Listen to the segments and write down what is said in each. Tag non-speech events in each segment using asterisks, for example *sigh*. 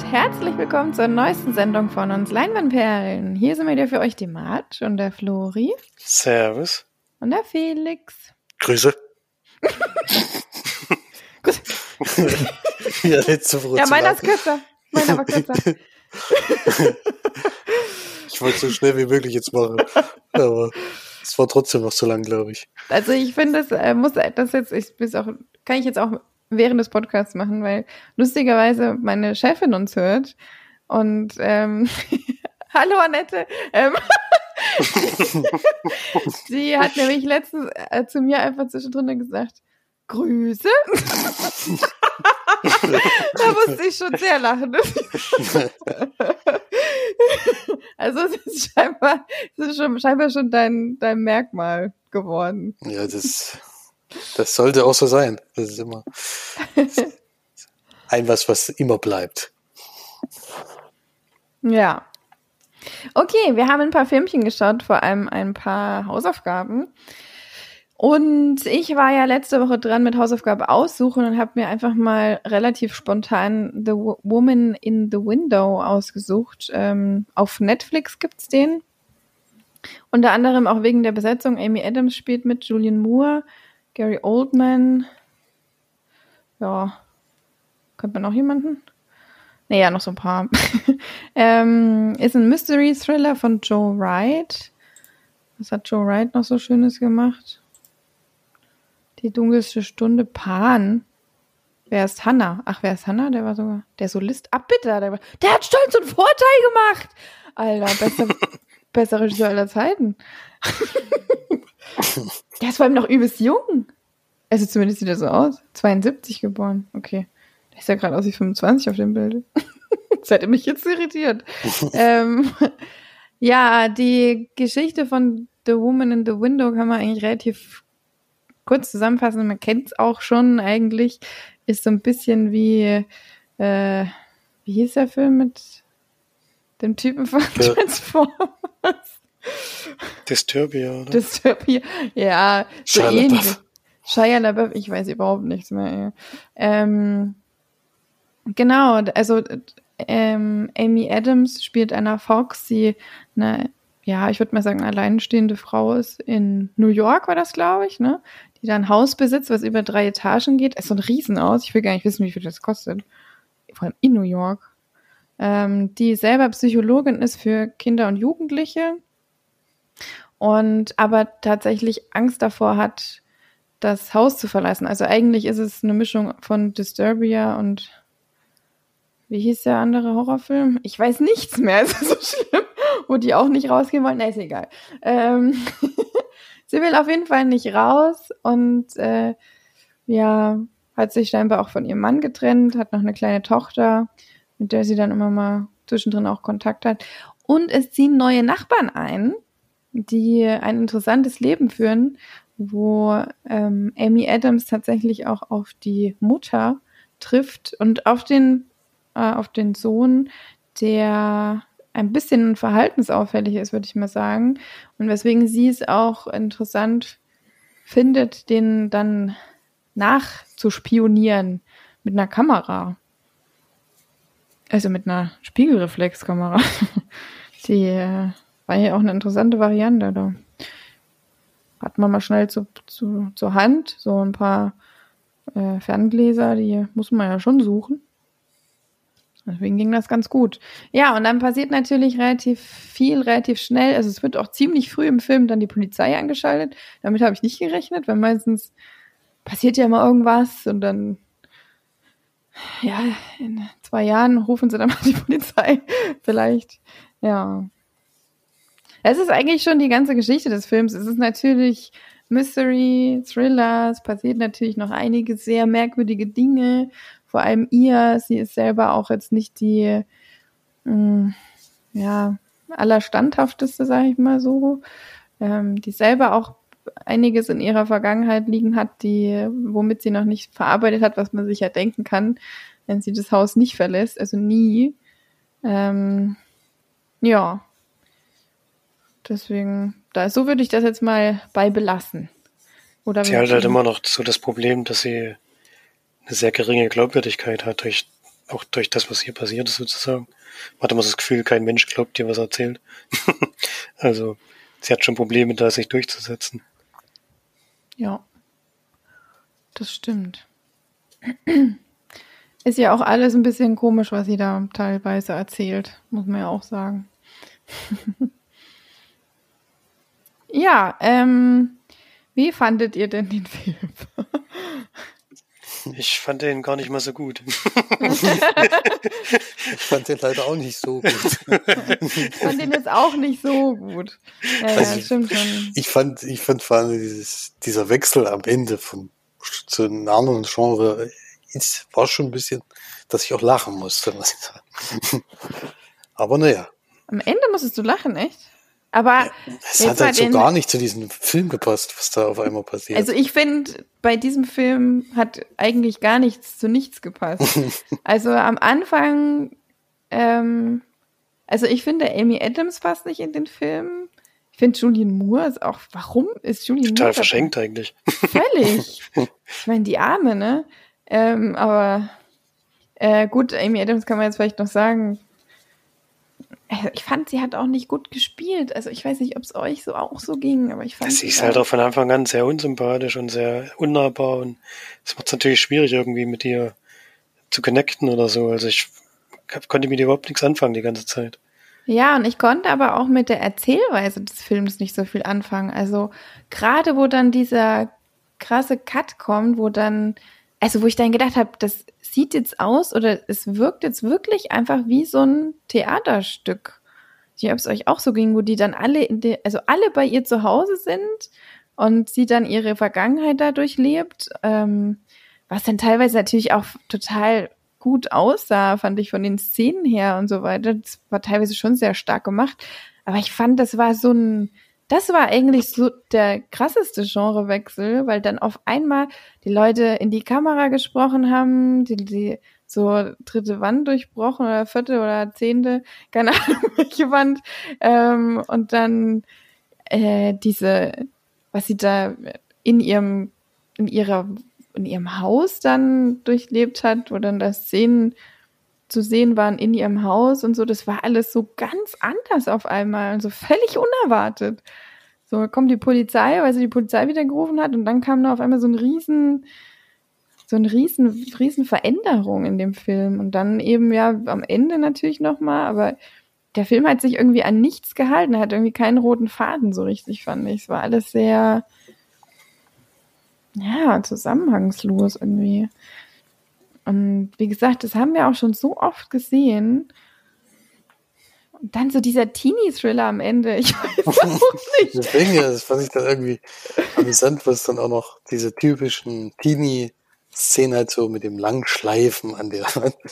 und herzlich willkommen zur neuesten Sendung von uns Leinwandperlen. Hier sind wieder für euch die Mart und der Flori. Servus. Und der Felix. Grüße. Grüße. ja, nicht zu früh Ja, meiner ist kürzer. Meiner war kürzer. Ich wollte so schnell wie möglich jetzt machen. Aber es war trotzdem noch zu lang, glaube ich. Also ich finde, das äh, muss das jetzt, ich bis auch, kann ich jetzt auch während des Podcasts machen, weil lustigerweise meine Chefin uns hört. Und ähm, *laughs* hallo Annette. Ähm, *laughs* sie hat nämlich letztens äh, zu mir einfach zwischendrin gesagt, Grüße. *laughs* da musste ich schon sehr lachen. also es ist scheinbar, es ist schon, scheinbar schon dein, dein Merkmal geworden. Ja, das, das sollte auch so sein. Das ist immer *laughs* ein was, was immer bleibt. Ja. Okay, wir haben ein paar Filmchen geschaut, vor allem ein paar Hausaufgaben. Und ich war ja letzte Woche dran mit Hausaufgabe aussuchen und habe mir einfach mal relativ spontan The Wo- Woman in the Window ausgesucht. Ähm, auf Netflix gibt's den. Unter anderem auch wegen der Besetzung. Amy Adams spielt mit, Julian Moore, Gary Oldman. Ja. Könnte man noch jemanden? Naja, noch so ein paar. *laughs* ähm, ist ein Mystery-Thriller von Joe Wright. Was hat Joe Wright noch so Schönes gemacht? Die dunkelste Stunde Pan. Wer ist Hannah? Ach, wer ist Hannah? Der war sogar der Solist. Abbitter. Der, war, der hat Stolz und Vorteil gemacht. Alter, besser, *laughs* besser Regisseur aller Zeiten. der ist vor allem noch übelst jung. Also zumindest sieht er so aus. 72 geboren. Okay. Der ist ja gerade aus wie 25 auf dem Bild. *laughs* das hätte mich jetzt irritiert. *laughs* ähm, ja, die Geschichte von The Woman in the Window kann man eigentlich relativ kurz zusammenfassen. Man kennt es auch schon eigentlich. Ist so ein bisschen wie, äh, wie hieß der Film mit dem Typen von Ja. Transformers? Disturbia, oder? Dystopia. Ja, so Shia ähnlich. LaBeouf. Shia LaBeouf, ich weiß überhaupt nichts mehr. Ähm, genau, also ähm, Amy Adams spielt Anna Fox, die eine, ja, ich würde mal sagen, alleinstehende Frau ist in New York, war das, glaube ich, ne? Die da ein Haus besitzt, was über drei Etagen geht. Es ist so ein Riesenhaus. Ich will gar nicht wissen, wie viel das kostet. Vor allem in New York. Ähm, die selber Psychologin ist für Kinder und Jugendliche und aber tatsächlich Angst davor hat, das Haus zu verlassen. Also eigentlich ist es eine Mischung von Disturbia und wie hieß der andere Horrorfilm? Ich weiß nichts mehr, *laughs* es ist so schlimm, wo die auch nicht rausgehen wollen. Na, ist egal. Ähm, *laughs* sie will auf jeden Fall nicht raus und äh, ja, hat sich scheinbar auch von ihrem Mann getrennt, hat noch eine kleine Tochter, mit der sie dann immer mal zwischendrin auch Kontakt hat. Und es ziehen neue Nachbarn ein, die ein interessantes Leben führen, wo ähm, Amy Adams tatsächlich auch auf die Mutter trifft und auf den, äh, auf den Sohn, der ein bisschen verhaltensauffällig ist, würde ich mal sagen. Und weswegen sie es auch interessant findet, den dann nachzuspionieren mit einer Kamera. Also mit einer Spiegelreflexkamera. *laughs* Die äh, war ja auch eine interessante Variante. Da hat man mal schnell zu, zu, zur Hand so ein paar äh, Ferngläser, die muss man ja schon suchen. Deswegen ging das ganz gut. Ja, und dann passiert natürlich relativ viel, relativ schnell. Also es wird auch ziemlich früh im Film dann die Polizei angeschaltet. Damit habe ich nicht gerechnet, weil meistens passiert ja immer irgendwas und dann, ja, in zwei Jahren rufen sie dann mal die Polizei. *laughs* Vielleicht, ja. Es ist eigentlich schon die ganze Geschichte des Films. Es ist natürlich Mystery, Thriller, es passiert natürlich noch einige sehr merkwürdige Dinge. Vor allem ihr, sie ist selber auch jetzt nicht die, mh, ja, allerstandhafteste, sage ich mal so, ähm, die selber auch einiges in ihrer Vergangenheit liegen hat, die, womit sie noch nicht verarbeitet hat, was man sich ja denken kann, wenn sie das Haus nicht verlässt, also nie. Ähm, ja. Deswegen, da, so würde ich das jetzt mal bei belassen. Oder Sie hat halt immer noch so das Problem, dass sie eine sehr geringe Glaubwürdigkeit hat durch auch durch das, was hier passiert ist sozusagen. Man hat immer das Gefühl, kein Mensch glaubt dir, was er erzählt. *laughs* also sie hat schon Probleme, da sich durchzusetzen. Ja, das stimmt. *clears throat* Ist ja auch alles ein bisschen komisch, was sie da teilweise erzählt, muss man ja auch sagen. *laughs* ja, ähm, wie fandet ihr denn den Film? *laughs* *laughs* Ich fand den gar nicht mal so gut. *laughs* ich fand den leider auch nicht so gut. ich fand den jetzt auch nicht so gut. Ja, also ja stimmt schon. Ich fand, ich fand vor allem dieses, dieser Wechsel am Ende von zu einem anderen Genre ist, war schon ein bisschen, dass ich auch lachen musste, muss ich sagen. *laughs* Aber naja. Am Ende musstest du lachen, echt? Aber es hat halt so gar nicht zu diesem Film gepasst, was da auf einmal passiert. Also ich finde, bei diesem Film hat eigentlich gar nichts zu nichts gepasst. *laughs* also am Anfang, ähm, also ich finde, Amy Adams passt nicht in den Film. Ich finde Julian Moore ist auch, warum ist Julian Total Moore? Total verschenkt eigentlich. Völlig. *laughs* ich meine, die Arme, ne? Ähm, aber äh, gut, Amy Adams kann man jetzt vielleicht noch sagen, also ich fand, sie hat auch nicht gut gespielt. Also ich weiß nicht, ob es euch so auch so ging, aber ich fand. Sie ist halt auch von Anfang an sehr unsympathisch und sehr unnahbar und es macht es natürlich schwierig, irgendwie mit ihr zu connecten oder so. Also ich konnte mit ihr überhaupt nichts anfangen die ganze Zeit. Ja, und ich konnte aber auch mit der Erzählweise des Films nicht so viel anfangen. Also gerade wo dann dieser krasse Cut kommt, wo dann, also wo ich dann gedacht habe, das sieht jetzt aus oder es wirkt jetzt wirklich einfach wie so ein Theaterstück. Ich ob es euch auch so ging, wo die dann alle, in de, also alle bei ihr zu Hause sind und sie dann ihre Vergangenheit dadurch lebt, ähm, was dann teilweise natürlich auch total gut aussah, fand ich von den Szenen her und so weiter. Das war teilweise schon sehr stark gemacht. Aber ich fand, das war so ein, das war eigentlich so der krasseste Genrewechsel, weil dann auf einmal die Leute in die Kamera gesprochen haben, die, die so dritte Wand durchbrochen oder vierte oder zehnte, keine *laughs* Ahnung, welche Wand. Ähm, und dann äh, diese, was sie da in ihrem, in ihrer, in ihrem Haus dann durchlebt hat, wo dann das Szenen zu sehen waren in ihrem Haus und so, das war alles so ganz anders auf einmal und so völlig unerwartet. So kommt die Polizei, weil sie die Polizei wieder gerufen hat und dann kam da auf einmal so ein riesen, so ein riesen, riesen Veränderung in dem Film und dann eben ja am Ende natürlich nochmal, aber der Film hat sich irgendwie an nichts gehalten, hat irgendwie keinen roten Faden so richtig, fand ich. Es war alles sehr, ja, zusammenhangslos irgendwie. Und wie gesagt, das haben wir auch schon so oft gesehen. Und dann so dieser Teenie-Thriller am Ende. Ich weiß *laughs* auch nicht. Deswegen, das fand ich dann irgendwie amüsant, was dann auch noch diese typischen Teenie-Szenen halt so mit dem langen Schleifen an der Wand. *laughs*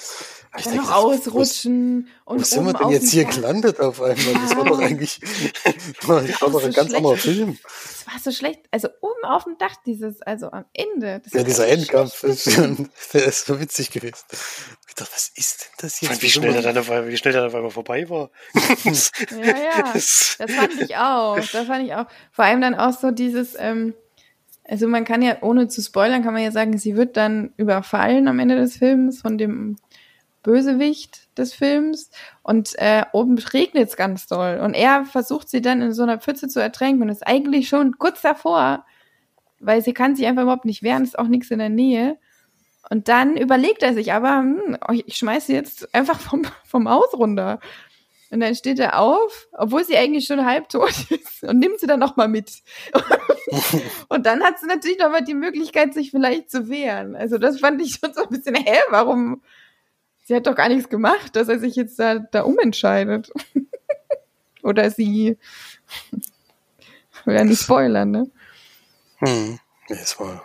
Ich denke, noch ausrutschen wo, und Wo sind wir denn jetzt hier gelandet auf einmal? Das war doch *laughs* eigentlich das *laughs* war, das war doch ein ganz anderer Film. Das war so schlecht. Also oben auf dem Dach, dieses, also am Ende. ja, dieser Endkampf ist, der ist so witzig gewesen. Ich dachte, was ist denn das jetzt? Wie schnell, der dann, wie schnell der dann auf einmal vorbei war. ja, ja. Das fand ich auch. Das fand ich auch. Vor allem dann auch so dieses, ähm, also man kann ja, ohne zu spoilern, kann man ja sagen, sie wird dann überfallen am Ende des Films von dem Bösewicht des Films und äh, oben regnet es ganz doll und er versucht sie dann in so einer Pfütze zu ertränken und ist eigentlich schon kurz davor, weil sie kann sich einfach überhaupt nicht wehren, ist auch nichts in der Nähe. Und dann überlegt er sich aber, hm, ich schmeiße jetzt einfach vom, vom Haus runter. Und dann steht er auf, obwohl sie eigentlich schon halbtot *laughs* ist und nimmt sie dann nochmal mit. *laughs* und dann hat sie natürlich nochmal die Möglichkeit, sich vielleicht zu wehren. Also das fand ich schon so ein bisschen, hä, warum, sie hat doch gar nichts gemacht, dass er sich jetzt da, da umentscheidet. *laughs* Oder sie. Will ja nicht spoilern, ne? Hm. Es war.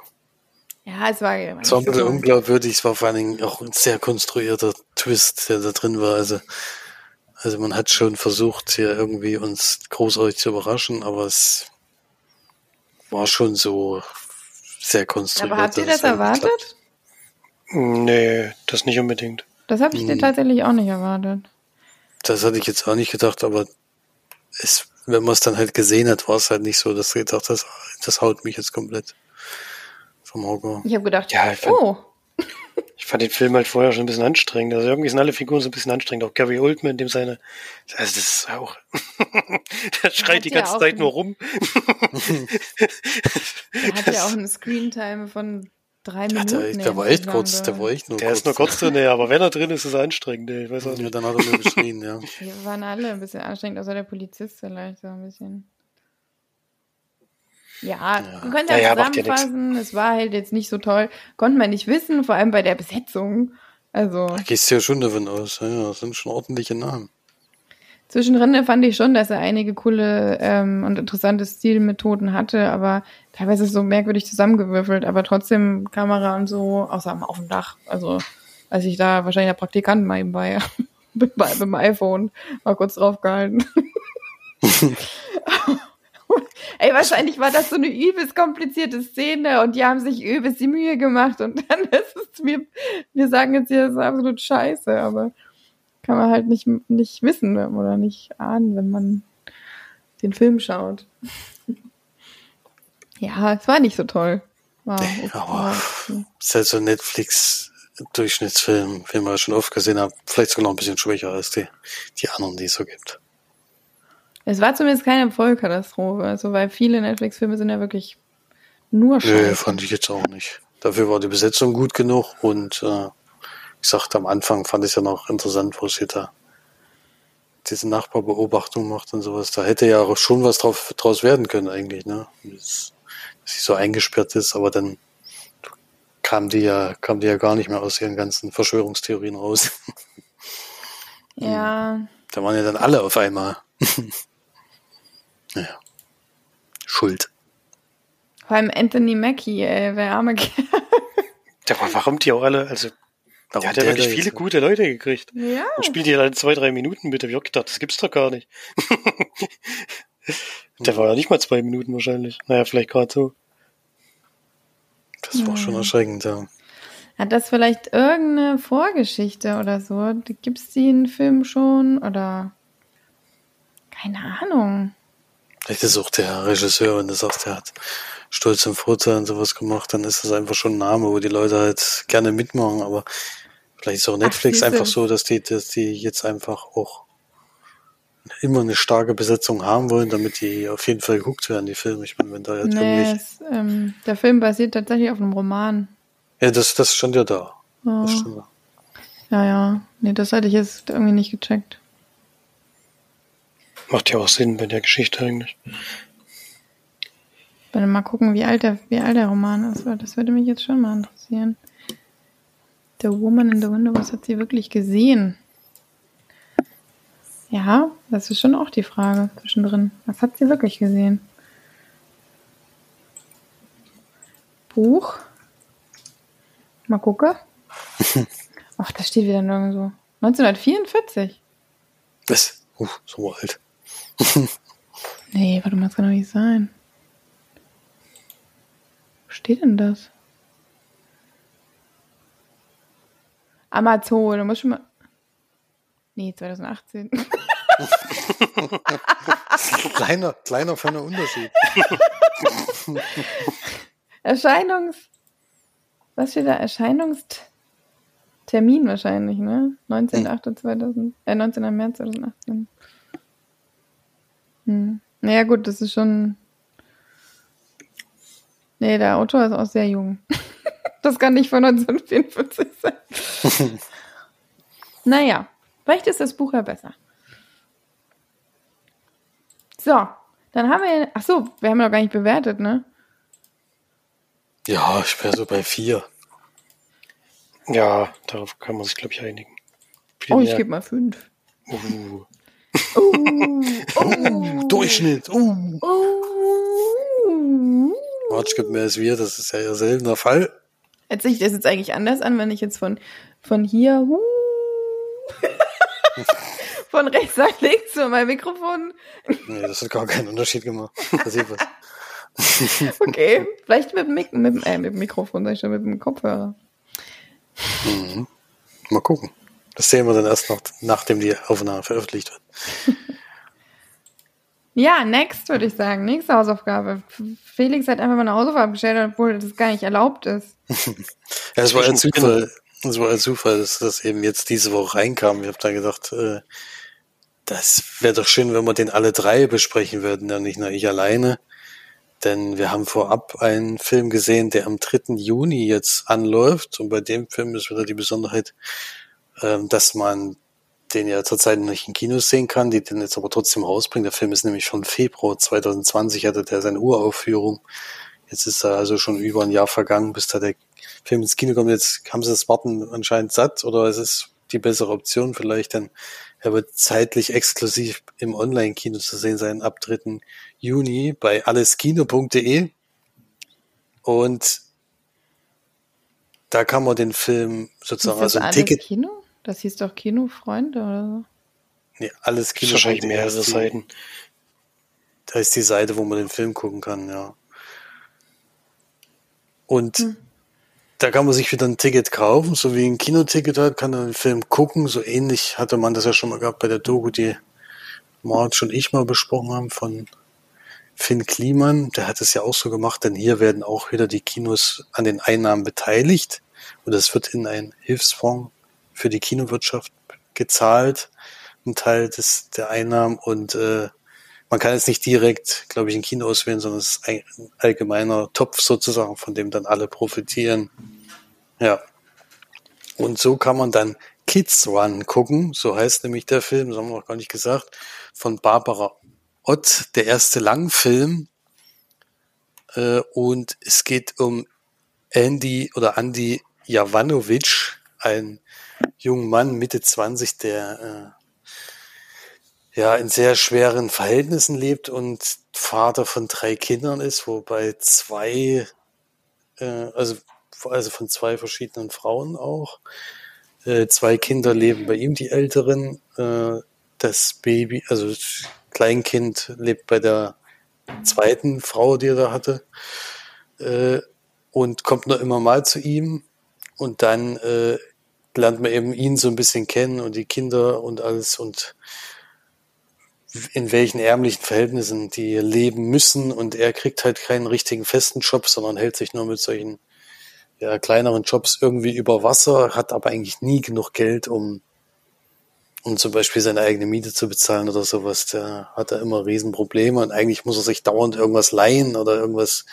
Ja, es war. Es war ein bisschen unglaubwürdig. Es war vor allen Dingen auch ein sehr konstruierter Twist, der da drin war. Also, also man hat schon versucht, hier irgendwie uns großartig zu überraschen, aber es war schon so sehr konstruiert. Aber habt ihr das erwartet? Nee, das nicht unbedingt. Das habe ich dir hm. tatsächlich auch nicht erwartet. Das hatte ich jetzt auch nicht gedacht, aber es, wenn man es dann halt gesehen hat, war es halt nicht so, dass du gedacht hast, das haut mich jetzt komplett vom Auge. Ich habe gedacht, ja, oh. Ich fand den Film halt vorher schon ein bisschen anstrengend. Also irgendwie sind alle Figuren so ein bisschen anstrengend. Auch Gary Oldman, dem seine, also das ist auch, *laughs* der schreit die ja ganze Zeit nur rum. *laughs* Der hat ja auch eine Screentime von drei Ja, Minuten. der, der war echt kurz, der war echt nur Der kurz. ist nur kurz drin, ja, aber wenn er drin ist, ist er anstrengend. ey. Ich weiß auch Ja, nicht. dann hat er nur geschrien, ja. Wir waren alle ein bisschen anstrengend, außer der Polizist vielleicht so ein bisschen. Ja, Ja. man könnte ja, Naja, macht ja zusammenfassen, es war halt jetzt nicht so toll. Konnte man nicht wissen, vor allem bei der Besetzung. Also Da gehst du ja schon davon aus. Ja, das sind schon ordentliche Namen. zwischendrin fand ich schon, dass er einige coole ähm, und interessante Stilmethoden hatte, aber teilweise so merkwürdig zusammengewürfelt, aber trotzdem Kamera und so, außer auf dem Dach. Also als ich da wahrscheinlich der Praktikant mal eben bei- *laughs* mit dem iPhone mal kurz drauf gehalten. *laughs* *laughs* *laughs* Ey, wahrscheinlich war das so eine übelst komplizierte Szene und die haben sich übelst die Mühe gemacht und dann *laughs* ist es mir, wir sagen jetzt hier, das ist absolut scheiße, aber kann man halt nicht, nicht wissen oder nicht ahnen, wenn man den Film schaut. *laughs* Ja, es war nicht so toll. War Nee, okay, aber-. Das ist halt so ein Netflix-Durchschnittsfilm, den man schon oft gesehen hat. Vielleicht sogar noch ein bisschen schwächer als die, die anderen, die es so gibt. Es war zumindest keine Vollkatastrophe, also weil viele Netflix-Filme sind ja wirklich nur scheiße. Nö, fand ich jetzt auch nicht. Dafür war die Besetzung gut genug und äh, ich sagte am Anfang fand ich es ja noch interessant, wo sie da diese Nachbarbeobachtung macht und sowas. Da hätte ja auch schon was drauf, draus werden können eigentlich, ne? Dass, dass sie so eingesperrt ist, aber dann kam die ja, kam die ja gar nicht mehr aus ihren ganzen Verschwörungstheorien raus. Ja, Da waren ja dann alle auf einmal. Naja. Schuld. vor allem Anthony Mackie, ey, wer arme Kerl. *laughs* Ja, aber warum die auch alle, also, Warum der hat ja wirklich viele gute Leute gekriegt. Ja. Und spielt die halt zwei, drei Minuten bitte. Ich hab gedacht, das gibt's doch gar nicht. *laughs* der war ja nicht mal zwei Minuten wahrscheinlich. Naja, vielleicht gerade so. Das war schon Ja. erschreckend, ja. Hat das vielleicht irgendeine Vorgeschichte oder so? Gibt's die in Film schon oder keine Ahnung. Vielleicht ist auch der Regisseur, wenn du sagst, der hat Stolz und Vorteil und sowas gemacht, dann ist das einfach schon ein Name, wo die Leute halt gerne mitmachen, aber vielleicht ist auch Netflix siehste. einfach so, dass die, dass die jetzt einfach auch immer eine starke Besetzung haben wollen, damit die auf jeden Fall geguckt werden, die Filme. Ich meine, wenn da jetzt Nee, es, ähm, der Film basiert tatsächlich auf einem Roman. ja, das, das stand ja da. Ja, Das stand da. ja, ja. Nee, das hatte ich jetzt irgendwie nicht gecheckt. Macht ja auch Sinn bei der Geschichte eigentlich. Warte mal gucken, wie alt der, wie alt der Roman ist. weil Das würde mich jetzt schon mal interessieren. The Woman in the Window, was hat sie wirklich gesehen? Ja, das ist schon auch die Frage zwischendrin. Was hat sie wirklich gesehen? Buch. Mal gucke. *laughs* Ach, da steht wieder nirgendwo. 1944. Das, uh, so alt. *laughs* Nee, warte mal, das kann doch nicht sein. Wo steht denn das? Amazon, du musst schon mal. Nee, 2018. *laughs* kleiner, kleiner, feiner Unterschied. *laughs* Erscheinungs. Was steht da? Erscheinungstermin wahrscheinlich, ne? 19.08.2000, äh, 19. März 2018. Hm. Naja, gut, das ist schon. Nee, der Autor ist auch sehr jung. *laughs* das kann nicht von 1944 sein. *laughs* naja, vielleicht ist das Buch ja besser. So, dann haben wir. Ach so, wir haben noch gar nicht bewertet, ne? Ja, ich wäre so bei vier. Ja, darauf kann man sich, glaube ich, einigen. Viel Oh, ich gebe mal fünf. uh, Oh, oh, Durchschnitt. Uh. Oh. March gibt mehr als wir, das ist ja eher seltener Fall. Hört sich das jetzt eigentlich anders an, wenn ich jetzt von, von hier uh, *laughs* von rechts nach links von meinem Mikrofon. Nee, das hat gar keinen Unterschied gemacht. Da sieht was. *laughs* Okay, vielleicht mit dem, Mik mit, äh, mit dem Mikrofon, sag ich schon, mit dem Kopfhörer. Mhm. Mal gucken. Das sehen wir dann erst noch, nachdem die Aufnahme veröffentlicht wird. *laughs* Ja, next würde ich sagen. Nächste Hausaufgabe. Felix hat einfach mal eine Hausaufgabe gestellt, obwohl das gar nicht erlaubt ist. *laughs* Ja, es war Zwischendrin. Zufall. Das war ein Zufall, dass das eben jetzt diese Woche reinkam. Ich habe da gedacht, äh, das wäre doch schön, wenn wir den alle drei besprechen würden, ja nicht nur ich alleine. Denn wir haben vorab einen Film gesehen, der am 3. Juni jetzt anläuft. Und bei dem Film ist wieder die Besonderheit, ähm, dass man den ja zurzeit nicht in Kinos sehen kann, die den jetzt aber trotzdem rausbringen. Der Film ist nämlich schon Februar 2020 hatte der seine Uraufführung. Jetzt ist da also schon über ein Jahr vergangen, bis da der Film ins Kino kommt. Jetzt haben sie das Warten anscheinend satt oder es ist die bessere Option vielleicht, denn er wird zeitlich exklusiv im Online-Kino zu sehen sein ab 3. Juni bei alleskino.de und da kann man den Film sozusagen also ein Ticket Kino? Das hieß doch Kinofreunde oder so. Nee, alles Kino. Wahrscheinlich mehrere die- Seiten. Da ist die Seite, wo man den Film gucken kann, ja. Und Hm. da kann man sich wieder ein Ticket kaufen, so wie ein Kinoticket hat, kann dann den Film gucken. So ähnlich hatte man das ja schon mal gehabt bei der Doku, die Marge und ich mal besprochen haben von Finn Kliman. Der hat es ja auch so gemacht, denn hier werden auch wieder die Kinos an den Einnahmen beteiligt. Und das wird in einen Hilfsfonds für die Kinowirtschaft gezahlt, ein Teil des, der Einnahmen. Und äh, man kann jetzt nicht direkt, glaube ich, ein Kino auswählen, sondern es ist ein ein allgemeiner Topf sozusagen, von dem dann alle profitieren. Ja. Und so kann man dann Kids Run gucken, so heißt nämlich der Film, das haben wir noch gar nicht gesagt, von Barbara Ott, der erste Langfilm. Äh, und es geht um Andy oder Andy Jovanovic, ein junger Mann, Mitte 20, der äh, ja in sehr schweren Verhältnissen lebt und Vater von drei Kindern ist, wobei zwei, äh, also, also von zwei verschiedenen Frauen auch. Äh, zwei Kinder leben bei ihm, die Älteren. Äh, das Baby, also das Kleinkind lebt bei der zweiten Frau, die er da hatte. Äh, und kommt nur immer mal zu ihm. Und dann äh, lernt man eben ihn so ein bisschen kennen und die Kinder und alles und in welchen ärmlichen Verhältnissen die leben müssen. Und er kriegt halt keinen richtigen festen Job, sondern hält sich nur mit solchen ja, kleineren Jobs irgendwie über Wasser, hat aber eigentlich nie genug Geld, um, um zum Beispiel seine eigene Miete zu bezahlen oder sowas. Der hat da immer Riesenprobleme und eigentlich muss er sich dauernd irgendwas leihen oder irgendwas,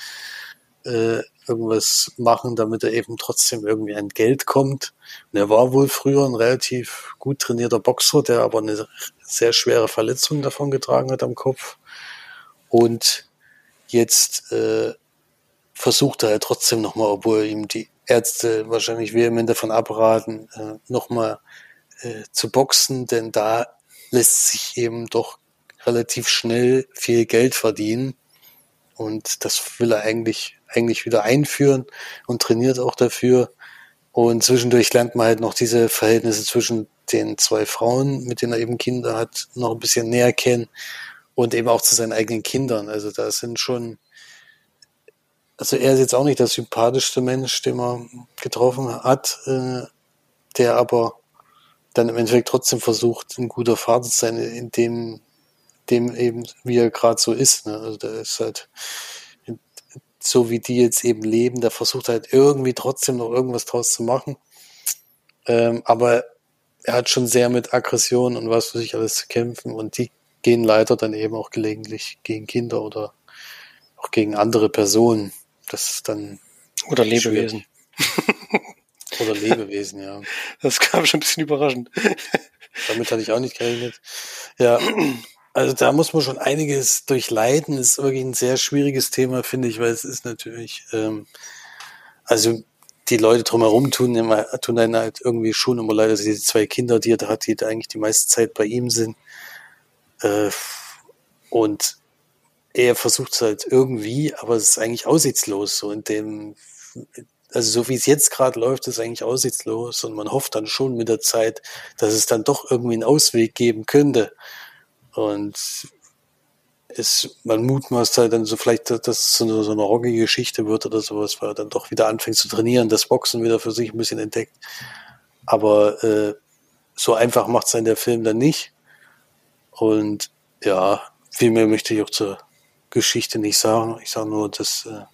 äh, irgendwas machen, damit er eben trotzdem irgendwie an Geld kommt. Und er war wohl früher ein relativ gut trainierter Boxer, der aber eine sehr schwere Verletzung davon getragen hat am Kopf. Und jetzt äh, versucht er halt trotzdem nochmal, obwohl ihm die Ärzte wahrscheinlich vehement davon abraten, äh, nochmal äh, zu boxen, denn da lässt sich eben doch relativ schnell viel Geld verdienen. Und das will er eigentlich, eigentlich wieder einführen und trainiert auch dafür. Und zwischendurch lernt man halt noch diese Verhältnisse zwischen den zwei Frauen, mit denen er eben Kinder hat, noch ein bisschen näher kennen und eben auch zu seinen eigenen Kindern. Also da sind schon, also er ist jetzt auch nicht der sympathischste Mensch, den man getroffen hat, äh, der aber dann im Endeffekt trotzdem versucht, ein guter Vater zu sein, in dem, dem eben, wie er gerade so ist. Ne? Also der ist halt so wie die jetzt eben leben, der versucht halt irgendwie trotzdem noch irgendwas draus zu machen. Ähm, aber er hat schon sehr mit Aggression und was für sich alles zu kämpfen und die gehen leider dann eben auch gelegentlich gegen Kinder oder auch gegen andere Personen. Das ist dann Oder Lebewesen. *laughs* oder Lebewesen, ja. Das kam schon ein bisschen überraschend. Damit hatte ich auch nicht gerechnet. Ja, *clears throat* also da muss man schon einiges durchleiden. Ist wirklich ein sehr schwieriges Thema, finde ich, weil es ist natürlich, ähm, also die Leute drumherum tun immer, tun dann halt irgendwie schon immer leid, dass diese zwei Kinder, die er da hat, die da eigentlich die meiste Zeit bei ihm sind. Äh, und er versucht es halt irgendwie, aber es ist eigentlich aussichtslos. So in dem, also so wie es jetzt gerade läuft, ist eigentlich aussichtslos und man hofft dann schon mit der Zeit, dass es dann doch irgendwie einen Ausweg geben könnte. Und es, man mutmaßt halt dann so vielleicht, dass es so eine, so eine rockige Geschichte wird oder sowas, weil er dann doch wieder anfängt zu trainieren, das Boxen wieder für sich ein bisschen entdeckt. Aber äh, so einfach macht es dann der Film dann nicht. Und ja, viel mehr möchte ich auch zur Geschichte nicht sagen. Ich sage nur, dass äh,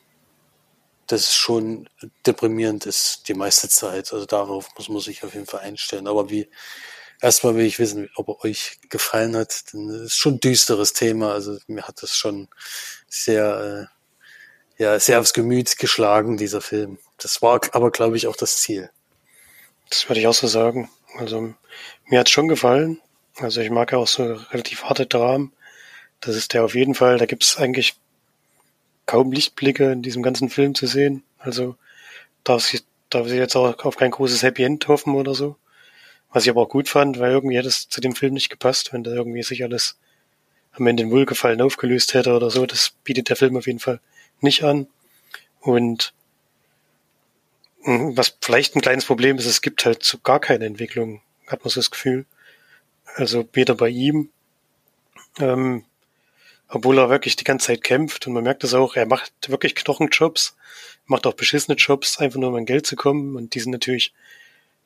dass es schon deprimierend ist die meiste Zeit. Also darauf muss man sich auf jeden Fall einstellen. Aber wie, erstmal will ich wissen, ob er euch gefallen hat. Denn es ist schon ein düsteres Thema. Also mir hat das schon sehr, äh, ja, sehr aufs Gemüt geschlagen, dieser Film. Das war aber, glaube ich, auch das Ziel. Das würde ich auch so sagen. Also mir hat es schon gefallen. Also ich mag ja auch so relativ harte Dramen. Das ist der auf jeden Fall. Da gibt es eigentlich kaum Lichtblicke in diesem ganzen Film zu sehen. Also darf ich, darf ich jetzt auch auf kein großes Happy End hoffen oder so. Was ich aber auch gut fand, weil irgendwie hätte es zu dem Film nicht gepasst, wenn da irgendwie sich alles am Ende in Wohlgefallen aufgelöst hätte oder so. Das bietet der Film auf jeden Fall nicht an. Und hm, was vielleicht ein kleines Problem ist, es gibt halt so gar keine Entwicklung, hat man so das Gefühl. Also weder bei ihm, ähm, obwohl er wirklich die ganze Zeit kämpft und man merkt das auch, er macht wirklich Knochenjobs, macht auch beschissene Jobs, einfach nur um an Geld zu kommen und die sind natürlich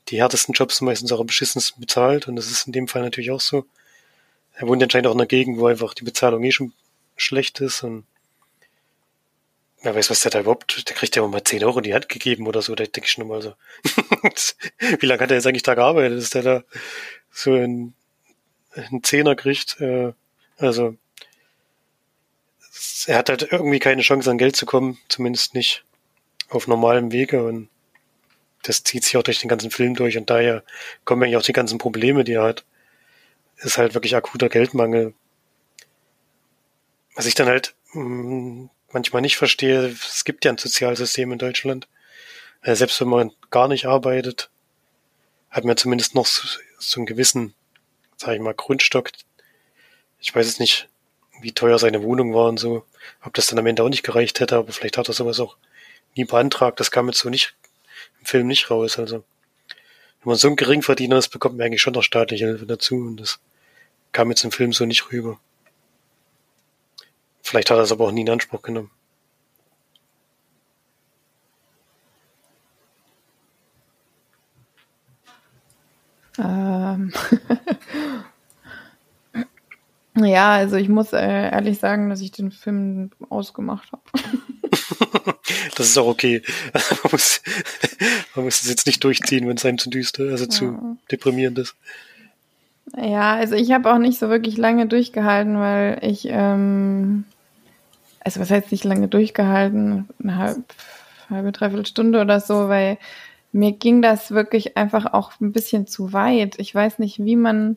die härtesten Jobs meistens auch am beschissensten bezahlt und das ist in dem Fall natürlich auch so. Er wohnt anscheinend auch in einer Gegend, wo einfach die Bezahlung eh schon schlecht ist und wer weiß, was der da überhaupt, der kriegt ja mal 10 Euro in die Hand gegeben oder so, da denke ich schon mal so. *laughs* Wie lange hat er jetzt eigentlich da gearbeitet, dass der da so einen, einen Zehner kriegt? Äh, also er hat halt irgendwie keine Chance an Geld zu kommen, zumindest nicht auf normalem Wege und das zieht sich auch durch den ganzen Film durch und daher kommen eigentlich auch die ganzen Probleme, die er hat. Ist halt wirklich akuter Geldmangel. Was ich dann halt mh, hm, manchmal nicht verstehe, es gibt ja ein Sozialsystem in Deutschland. Äh, selbst wenn man gar nicht arbeitet, hat man zumindest noch so, so einen gewissen, sag ich mal, Grundstock. Ich weiß jetzt nicht, wie teuer seine Wohnung war und so, ob das dann am Ende auch nicht gereicht hätte, aber vielleicht hat er sowas auch nie beantragt. Das kam jetzt so nicht im Film nicht raus. Also wenn man so ein Geringverdiener ist, bekommt man eigentlich schon noch staatliche Hilfe dazu und das kam jetzt im Film so nicht rüber. Vielleicht hat er es aber auch nie in Anspruch genommen. Ähm. *laughs* ja, also ich muss äh, ehrlich sagen, dass ich den Film ausgemacht habe. *laughs* das ist auch okay. *laughs* man, muss, man muss es jetzt nicht durchziehen, wenn es einem zu düster, also ja. zu deprimierend ist. Ja, also ich habe auch nicht so wirklich lange durchgehalten, weil ich, ähm, also was heißt nicht lange durchgehalten, eine halbe, halbe, dreiviertel Stunde oder so, weil mir ging das wirklich einfach auch ein bisschen zu weit. Ich weiß nicht, wie man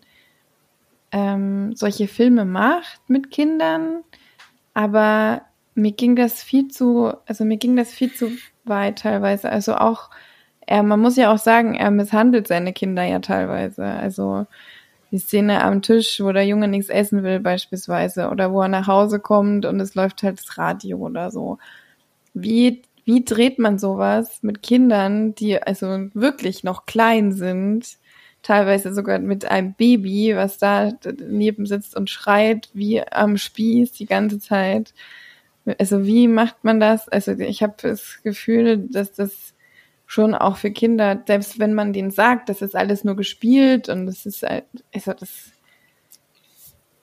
ähm, solche Filme macht mit Kindern, aber mir ging das viel zu, also mir ging das viel zu weit teilweise. Also auch, er, man muss ja auch sagen, er misshandelt seine Kinder ja teilweise. Also die Szene am Tisch, wo der Junge nichts essen will beispielsweise oder wo er nach Hause kommt und es läuft halt das Radio oder so. Wie, wie dreht man sowas mit Kindern, die also wirklich noch klein sind, teilweise sogar mit einem Baby, was da neben sitzt und schreit wie am Spieß die ganze Zeit? Also wie macht man das? Also ich habe das Gefühl, dass das schon auch für Kinder, selbst wenn man denen sagt, das ist alles nur gespielt und das ist halt, also das,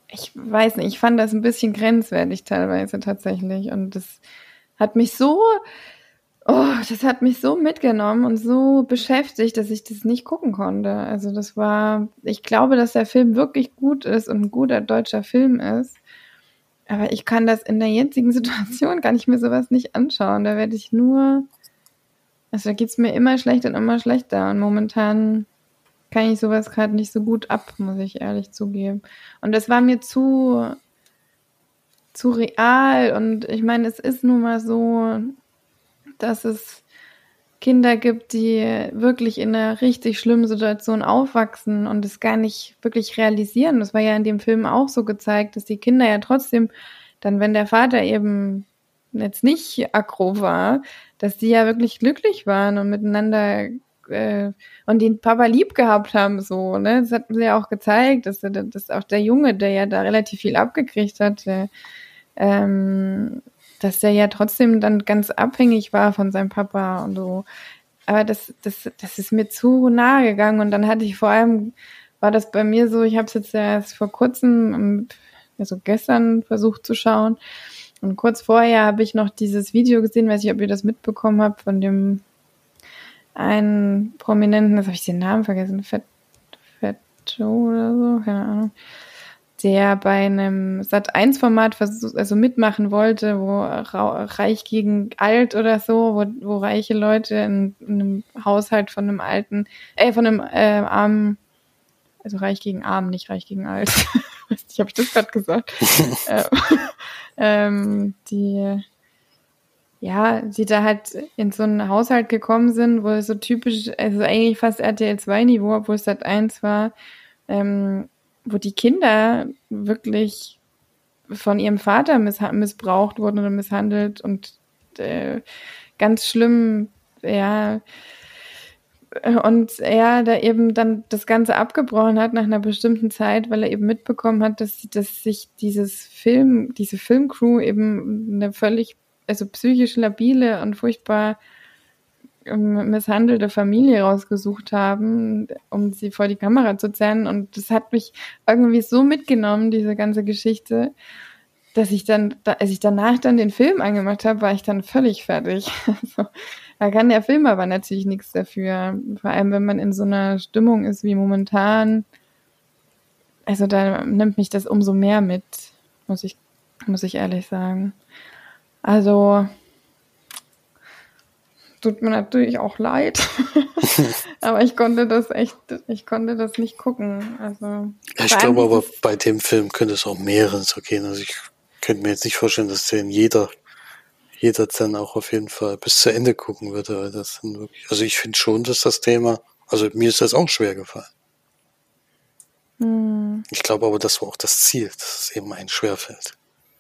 ich weiß nicht, ich fand das ein bisschen grenzwertig teilweise tatsächlich und das hat mich so, oh, das hat mich so mitgenommen und so beschäftigt, dass ich das nicht gucken konnte. Also das war, ich glaube, dass der Film wirklich gut ist und ein guter deutscher Film ist. Aber ich kann das in der jetzigen *laughs* Situation, kann ich mir sowas nicht anschauen. Da werde ich nur, also da geht es mir immer schlechter und immer schlechter. Und momentan kann ich sowas gerade nicht so gut ab, muss ich ehrlich zugeben. Und das war mir zu, zu real. Und ich meine, es ist nun mal so, dass es Kinder gibt, die wirklich in einer richtig schlimmen Situation aufwachsen und es gar nicht wirklich realisieren. Das war ja in dem Film auch so gezeigt, dass die Kinder ja trotzdem dann, wenn der Vater eben jetzt nicht aggro war, dass die ja wirklich glücklich waren und miteinander äh, und den Papa lieb gehabt haben, so, ne? Das hat sie ja auch gezeigt, dass, dass auch der Junge, der ja da relativ viel abgekriegt hat, ähm, dass der ja trotzdem dann ganz abhängig war von seinem Papa und so. Aber das, das, das ist mir zu nahe gegangen und dann hatte ich vor allem, war das bei mir so, ich habe es jetzt erst vor kurzem, also gestern versucht zu schauen Und kurz vorher habe ich noch dieses Video gesehen, weiß ich, ob ihr das mitbekommen habt, von dem einen Prominenten, das habe ich den Namen vergessen, Fett, Fetto oder so, keine Ahnung, der bei einem Sat1-Format also mitmachen wollte, wo Reich gegen Alt oder so, wo, wo reiche Leute in, in einem Haushalt von einem alten, äh, von einem äh, armen, also Reich gegen Arm, nicht Reich gegen Alt. Weiß nicht, habe ich das gerade gesagt? *laughs* Äh, *laughs* ähm, die ja, sie da halt in so einen Haushalt gekommen sind, wo es so typisch, also eigentlich fast RTL 2 Niveau, obwohl es Sat 1 war, ähm, wo die Kinder wirklich von ihrem Vater miss missbraucht wurden oder misshandelt und äh, ganz schlimm, ja, und er da eben dann das Ganze abgebrochen hat nach einer bestimmten Zeit, weil er eben mitbekommen hat, dass, dass sich dieses Film, diese Filmcrew eben eine völlig, also psychisch labile und furchtbar misshandelte Familie rausgesucht haben, um sie vor die Kamera zu zerren. Und das hat mich irgendwie so mitgenommen, diese ganze Geschichte, dass ich dann, als ich danach dann den Film angemacht habe, war ich dann völlig fertig. *laughs* Also, da kann der Film aber natürlich nichts dafür. Vor allem, wenn man in so einer Stimmung ist wie momentan. Also da nimmt mich das umso mehr mit, muss ich, muss ich ehrlich sagen. Also, tut mir natürlich auch leid. *laughs* aber ich konnte das echt, ich konnte das nicht gucken. Also, ich glaube aber, bei dem Film könnte es auch mehreren so gehen. Also ich könnte mir jetzt nicht vorstellen, dass den jeder, jeder dann auch auf jeden Fall bis zu Ende gucken würde. Weil das dann wirklich, also ich finde schon, dass das Thema, also mir ist das auch schwer gefallen. Hm. Ich glaube aber, das war auch das Ziel, dass es eben ein schwerfällt.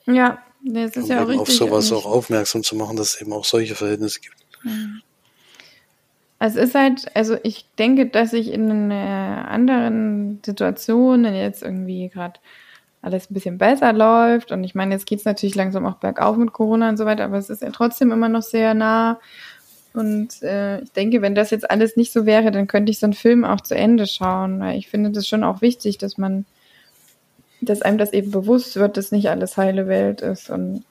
Ja, das ist um ja auch richtig. auf sowas auch aufmerksam zu machen, dass es eben auch solche Verhältnisse gibt. Es ist halt, also ich denke, dass ich in einer anderen Situation, wenn jetzt irgendwie gerade alles ein bisschen besser läuft und ich meine, jetzt geht es natürlich langsam auch bergauf mit Corona und so weiter, aber es ist ja trotzdem immer noch sehr nah. Und äh, ich denke, wenn das jetzt alles nicht so wäre, dann könnte ich so einen Film auch zu Ende schauen, weil ich finde das schon auch wichtig, dass man, dass einem das eben bewusst wird, dass nicht alles heile Welt ist und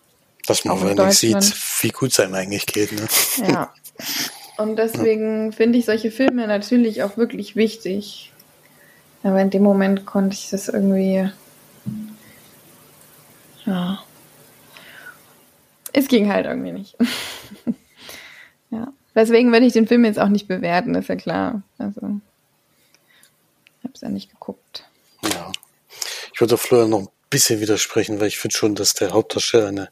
dass man vor allem sieht, wie gut es einem eigentlich geht. Ne? Ja. *laughs* Und deswegen ja. finde ich solche Filme natürlich auch wirklich wichtig. Aber in dem Moment konnte ich das irgendwie. Ja. Es ging halt irgendwie nicht. *laughs* ja. Deswegen würde ich den Film jetzt auch nicht bewerten, ist ja klar. Also, ich habe es ja nicht geguckt. Ja. Ich würde Florian noch ein bisschen widersprechen, weil ich finde schon, dass der Hauptdarsteller eine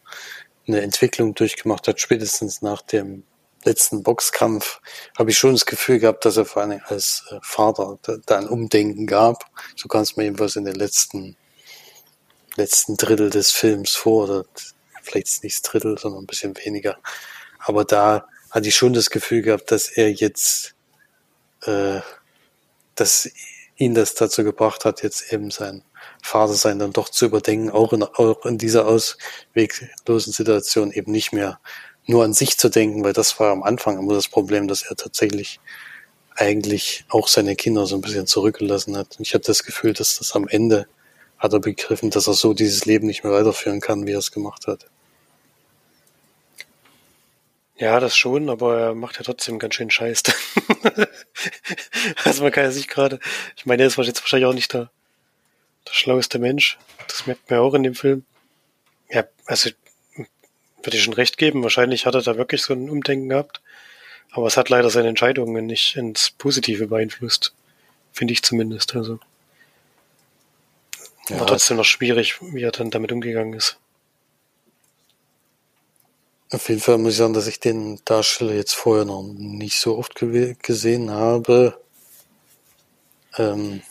eine Entwicklung durchgemacht hat, spätestens nach dem letzten Boxkampf, habe ich schon das Gefühl gehabt, dass er vor allem als äh, Vater da ein Umdenken gab. So kam es mir jedenfalls in den letzten, letzten Drittel des Films vor, oder vielleicht nicht das Drittel, sondern ein bisschen weniger. Aber da hatte ich schon das Gefühl gehabt, dass er jetzt, äh, dass ihn das dazu gebracht hat, jetzt eben sein Vater sein dann doch zu überdenken, auch in, auch in dieser ausweglosen Situation eben nicht mehr nur an sich zu denken, weil das war am Anfang immer das Problem, dass er tatsächlich eigentlich auch seine Kinder so ein bisschen zurückgelassen hat. Und ich hatte das Gefühl, dass das am Ende hat er begriffen, dass er so dieses Leben nicht mehr weiterführen kann, wie er es gemacht hat. Ja, das schon, aber er macht ja trotzdem ganz schön Scheiß. *laughs* also man kann ja sich gerade, ich meine, er ist jetzt wahrscheinlich auch nicht der, der schlaueste Mensch. Das merkt man auch in dem Film. Ja, also würde ich schon recht geben. Wahrscheinlich hat er da wirklich so ein Umdenken gehabt. Aber es hat leider seine Entscheidungen nicht ins Positive beeinflusst. Finde ich zumindest. Also. Ja, War trotzdem noch schwierig, wie er dann damit umgegangen ist. Auf jeden Fall muss ich sagen, dass ich den Darsteller jetzt vorher noch nicht so oft gesehen habe. Ähm,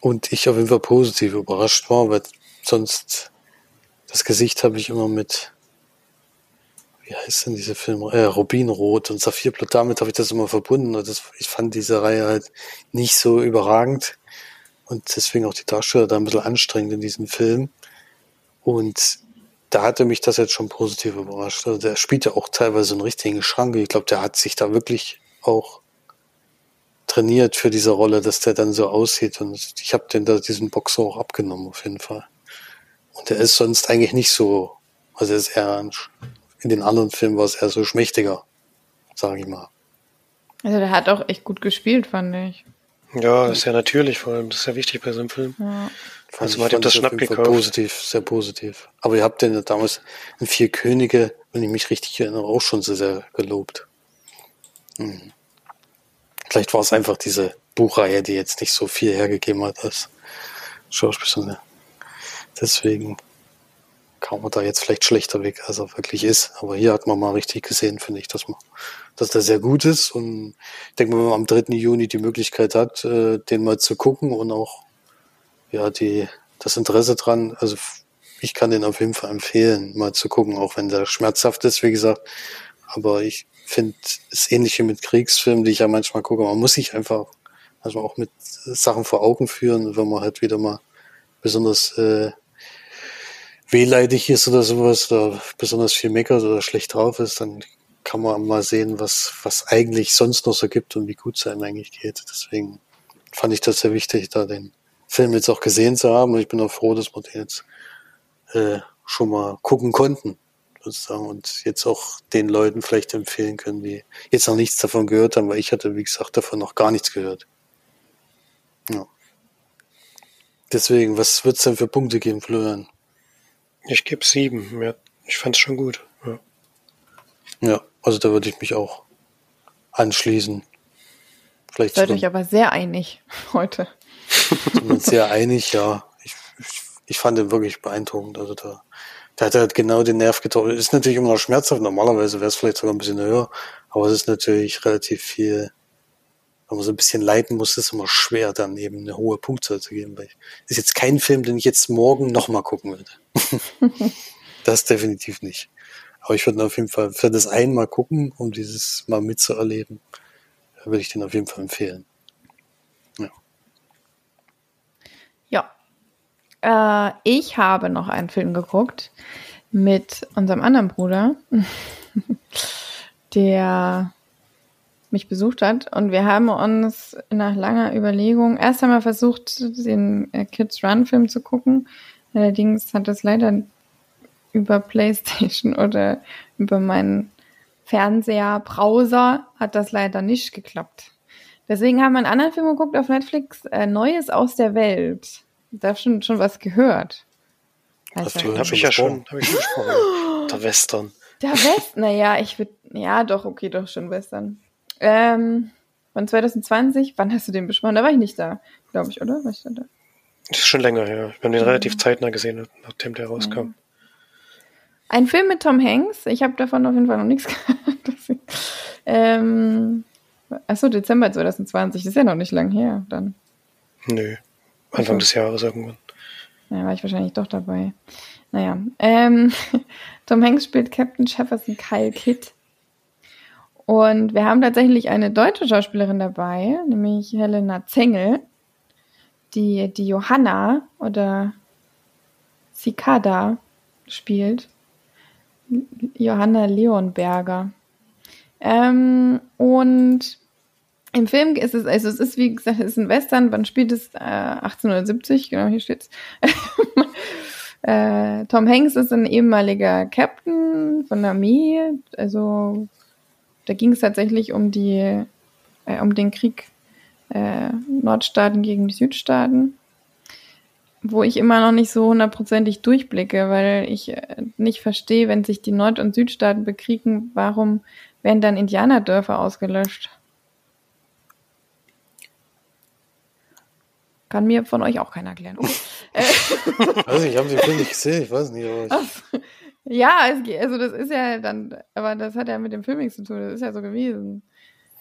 und ich auf jeden Fall positiv überrascht war, weil sonst das Gesicht habe ich immer mit, wie heißt denn diese Filme, äh, Rubinrot und Saphirblut, damit habe ich das immer verbunden. Und das, ich fand diese Reihe halt nicht so überragend. Und deswegen auch die Darsteller da ein bisschen anstrengend in diesem Film. Und da hatte mich das jetzt schon positiv überrascht. Also der spielt ja auch teilweise einen richtigen Schranke. Ich glaube, der hat sich da wirklich auch trainiert für diese Rolle, dass der dann so aussieht. Und ich habe den da diesen Boxer auch abgenommen, auf jeden Fall. Und der ist sonst eigentlich nicht so Also er ist eher in den anderen Filmen war es eher so schmächtiger, sage ich mal. Also der hat auch echt gut gespielt, fand ich. Ja, ist ja natürlich vor allem. Das ist ja wichtig bei so einem Film. Ja. Also man hat ihm das Schnapp gekauft. Positiv, sehr positiv. Aber ihr habt den ja damals in Vier Könige, wenn ich mich richtig erinnere, auch schon sehr, sehr gelobt. Hm. Vielleicht war es einfach diese Buchreihe, die jetzt nicht so viel hergegeben hat als Schauspieler. Deswegen kam man da jetzt vielleicht schlechter weg, als er wirklich ist. Aber hier hat man mal richtig gesehen, finde ich, dass man, dass der sehr gut ist. Und ich denke, wenn man am 3. Juni die Möglichkeit hat, äh, den mal zu gucken und auch ja die das Interesse dran, also ich kann den auf jeden Fall empfehlen, mal zu gucken, auch wenn der schmerzhaft ist, wie gesagt. Aber ich finde ähnlich wie mit Kriegsfilmen, die ich ja manchmal gucke. Man muss sich einfach manchmal auch mit Sachen vor Augen führen, wenn man halt wieder mal besonders äh, wehleidig ist oder sowas oder besonders viel meckert oder schlecht drauf ist, dann kann man mal sehen, was, was eigentlich sonst noch so gibt und wie gut es einem eigentlich geht. Deswegen fand ich das sehr wichtig, da den Film jetzt auch gesehen zu haben und ich bin auch froh, dass wir den jetzt äh, schon mal gucken konnten sozusagen und jetzt auch den Leuten vielleicht empfehlen können, die jetzt noch nichts davon gehört haben, weil ich hatte, wie gesagt, davon noch gar nichts gehört. Ja. Deswegen, was wird's denn für Punkte geben, Florian? Ich gebe sieben. Ja, ich fand's schon gut. Ja. ja, also da würde ich mich auch anschließen. Vielleicht Seid euch aber sehr einig *laughs* heute. Sind uns sehr einig, ja. Ich, ich, ich fand den wirklich beeindruckend. Also da, der hat halt genau den Nerv getroffen. Ist natürlich immer noch schmerzhaft. Normalerweise wäre es vielleicht sogar ein bisschen höher, aber es ist natürlich relativ viel wenn man so ein bisschen leiten muss, ist es immer schwer, dann eben eine hohe Punktzahl zu geben. Weil ist jetzt kein Film, den ich jetzt morgen nochmal gucken würde. *laughs* das definitiv nicht. Aber ich würde auf jeden Fall für das einmal gucken, um dieses mal mitzuerleben, würde ich den auf jeden Fall empfehlen. Ja. Ja. Äh, ich habe noch einen Film geguckt mit unserem anderen Bruder, *laughs* der mich besucht hat. Und wir haben uns nach langer Überlegung erst einmal versucht, den äh, Kids Run Film zu gucken. Allerdings hat das leider über PlayStation *laughs* oder über meinen Fernseher, Browser hat das leider nicht geklappt. Deswegen haben wir einen anderen Film geguckt auf Netflix, äh, Neues aus der Welt. Da schon, schon was gehört. Also, den habe ich ja schon, hab ich schon gesprochen. *gasps* der Western. Der Western, naja, ich würde, ja doch, okay, doch schon Western. Ähm, von 2020, wann hast du den besprochen? Da war ich nicht da, glaube ich, oder? War ich da? Das ist schon länger her. Wir haben den mhm. relativ zeitnah gesehen, nachdem der rauskam. Mhm. Ein Film mit Tom Hanks. Ich habe davon auf jeden Fall noch nichts *laughs* gehört. ähm, achso, Dezember 2020. Das ist ja noch nicht lang her dann. Nö. Anfang des Jahres irgendwann. Ja, war ich wahrscheinlich doch dabei. Naja. Ähm, *laughs* Tom Hanks spielt Captain Jefferson Kyle Kidd. Und wir haben tatsächlich eine deutsche Schauspielerin dabei, nämlich Helena Zengel, die die Johanna oder Cicada spielt. Johanna Leonberger. Ähm, und im Film ist es, also es ist wie gesagt, es ist ein Western, wann spielt es? Äh, 1870, genau, hier steht's. *laughs* äh, Tom Hanks ist ein ehemaliger Captain von der Armee, also da ging es tatsächlich um die, äh, um den Krieg äh, Nordstaaten gegen die Südstaaten, wo ich immer noch nicht so hundertprozentig durchblicke, weil ich äh, nicht verstehe, wenn sich die Nord- und Südstaaten bekriegen, warum werden dann Indianerdörfer ausgelöscht? Kann mir von euch auch keiner erklären. Okay. also ich habe den Film nicht *laughs* gesehen, ich weiß nicht. Aber ich ja, also das ist ja dann, aber das hat ja mit dem Film nichts zu tun, das ist ja so gewesen.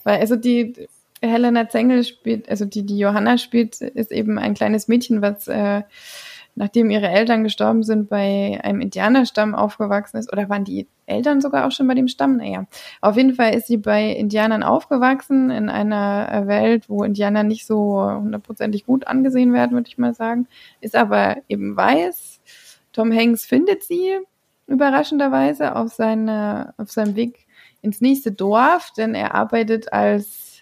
Weil, also die Helena Zengel spielt, also die, die Johanna spielt, ist eben ein kleines Mädchen, was äh, nachdem ihre Eltern gestorben sind, bei einem Indianerstamm aufgewachsen ist. Oder waren die Eltern sogar auch schon bei dem Stamm? Naja, auf jeden Fall ist sie bei Indianern aufgewachsen, in einer Welt, wo Indianer nicht so hundertprozentig gut angesehen werden, würde ich mal sagen. Ist aber eben weiß. Tom Hanks findet sie überraschenderweise auf, seine, auf seinem Weg ins nächste Dorf, denn er arbeitet als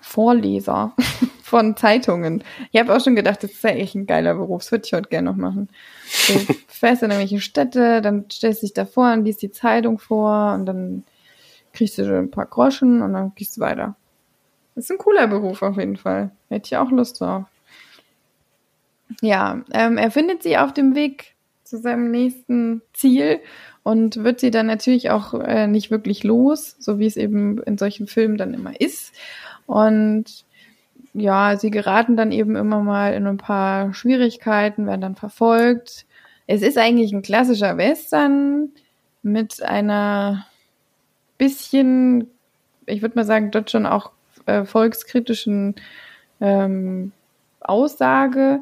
Vorleser. *laughs* von Zeitungen. Ich habe auch schon gedacht, das ist ja echt ein geiler Beruf. Das würde ich heute gerne noch machen. Du *laughs* fährst in irgendwelche Städte, dann stellst du dich davor und liest die Zeitung vor und dann kriegst du ein paar Groschen und dann gehst du weiter. Das ist ein cooler Beruf auf jeden Fall. Hätte ich auch Lust drauf. Ja, ähm, er findet sie auf dem Weg zu seinem nächsten Ziel und wird sie dann natürlich auch äh, nicht wirklich los, so wie es eben in solchen Filmen dann immer ist. Und ja, sie geraten dann eben immer mal in ein paar Schwierigkeiten, werden dann verfolgt. Es ist eigentlich ein klassischer Western mit einer bisschen, ich würde mal sagen, dort schon auch äh, volkskritischen ähm, Aussage.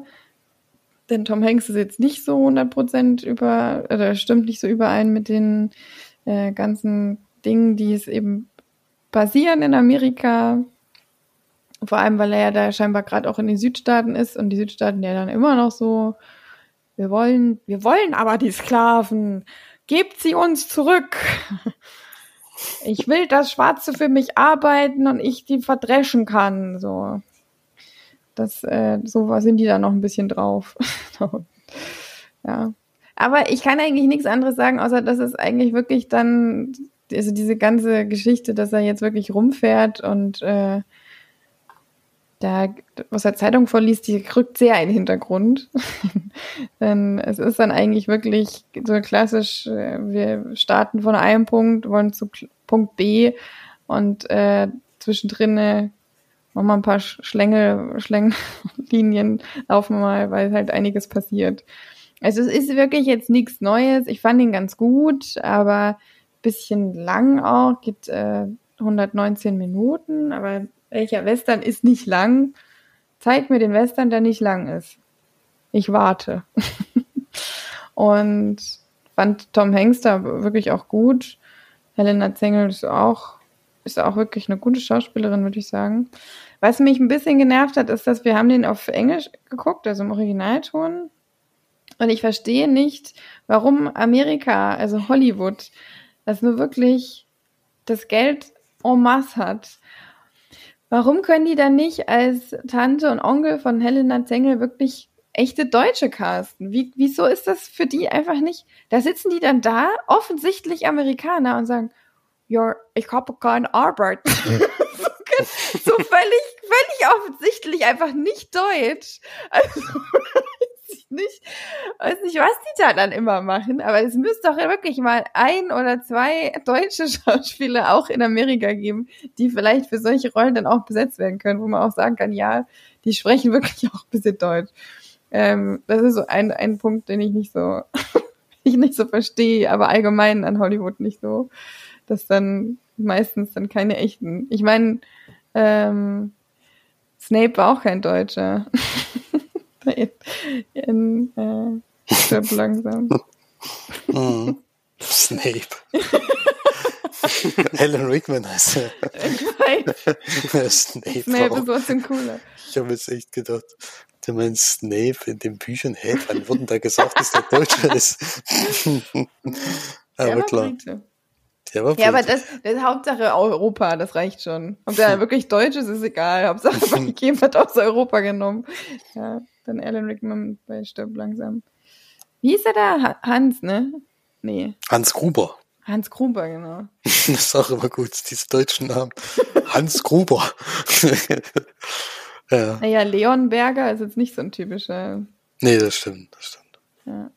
Denn Tom Hanks ist jetzt nicht so 100% über, oder stimmt nicht so überein mit den äh, ganzen Dingen, die es eben passieren in Amerika. Vor allem, weil er ja da scheinbar gerade auch in den Südstaaten ist und die Südstaaten ja dann immer noch so, wir wollen, wir wollen aber die Sklaven, gebt sie uns zurück. *laughs* Ich will, dass Schwarze für mich arbeiten und ich die verdreschen kann, so. Das, äh, so sind die da noch ein bisschen drauf. *laughs* ja. Aber ich kann eigentlich nichts anderes sagen, außer dass es eigentlich wirklich dann, also diese ganze Geschichte, dass er jetzt wirklich rumfährt und äh, da, was er Zeitung vorliest, die rückt sehr in den Hintergrund. *laughs* Denn es ist dann eigentlich wirklich so klassisch, äh, wir starten von einem Punkt, wollen zu Punkt B und äh, zwischendrin äh, machen wir ein paar Schlängel, Schlänglinien laufen mal, weil halt einiges passiert. Also es ist wirklich jetzt nichts Neues. Ich fand ihn ganz gut, aber bisschen lang auch, geht äh, 119 Minuten, aber welcher Western ist nicht lang? Zeig mir den Western, der nicht lang ist. Ich warte. *laughs* und fand Tom Hanks da wirklich auch gut. Helena Zengel ist auch, ist auch wirklich eine gute Schauspielerin, würde ich sagen. Was mich ein bisschen genervt hat, ist, dass wir haben den auf Englisch geguckt, also im Originalton. Und ich verstehe nicht, warum Amerika, also Hollywood, das nur wirklich das Geld en masse hat Warum können die dann nicht als Tante und Onkel von Helena Zengel wirklich echte Deutsche casten? Wie, wieso ist das für die einfach nicht? Da sitzen die dann da, offensichtlich Amerikaner, und sagen, ja, ich habe keine Arbeit. *laughs* so völlig, völlig offensichtlich einfach nicht deutsch. Also, nicht, weiß nicht, was die da dann immer machen, aber es müsste doch wirklich mal ein oder zwei deutsche *laughs* Schauspieler auch in Amerika geben, die vielleicht für solche Rollen dann auch besetzt werden können, wo man auch sagen kann, ja, die sprechen *laughs* wirklich auch ein bisschen Deutsch. Ähm, das ist so ein, ein Punkt, den ich nicht so, *laughs* ich nicht so verstehe, aber allgemein an Hollywood nicht so, dass dann meistens dann keine echten. Ich meine, ähm, Snape war auch kein Deutscher. In, äh, stirb *laughs* langsam. Mhm. Snape. Alan Rickman heißt er. *laughs* Snape, Snape ist trotzdem cooler. Ich habe jetzt echt gedacht, du meinst Snape in den Büchern, hä, wann wurden da gesagt, dass der Deutscher *laughs* ist? aber klar. Brite. Der war ja, aber das, das ist Hauptsache Europa, das reicht schon. Ob der wirklich Deutsch ist, ist egal. Hauptsache, jemand hat aus Europa genommen. Ja. Dann Alan Rickman bei Stirb langsam. Wie ist er da? Hans, ne? Nee. Hans Gruber. Hans Gruber, genau. *laughs* das ist auch immer gut, diese deutschen Namen. Hans Gruber. *laughs* ja. Naja, Leon Berger ist jetzt nicht so ein typischer. Nee, das stimmt, das stimmt. Ja,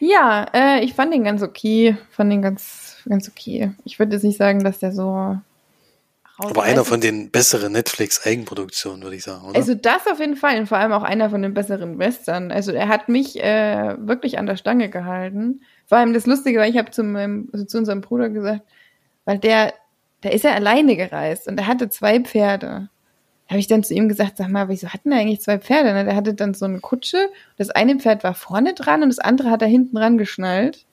ja äh, ich fand den ganz okay. Fand den ganz, ganz okay. Ich würde jetzt nicht sagen, dass der so aber einer von den besseren Netflix-Eigenproduktionen, würde ich sagen, oder? Also das auf jeden Fall und vor allem auch einer von den besseren Western. Also er hat mich äh, wirklich an der Stange gehalten. Vor allem das Lustige war, ich habe zu meinem, also zu unserem Bruder gesagt, weil der, der ist ja alleine gereist und er hatte zwei Pferde. Da habe ich dann zu ihm gesagt, sag mal, wieso hatten wir eigentlich zwei Pferde? Ne? Der hatte dann so eine Kutsche, das eine Pferd war vorne dran und das andere hat er hinten ran geschnallt,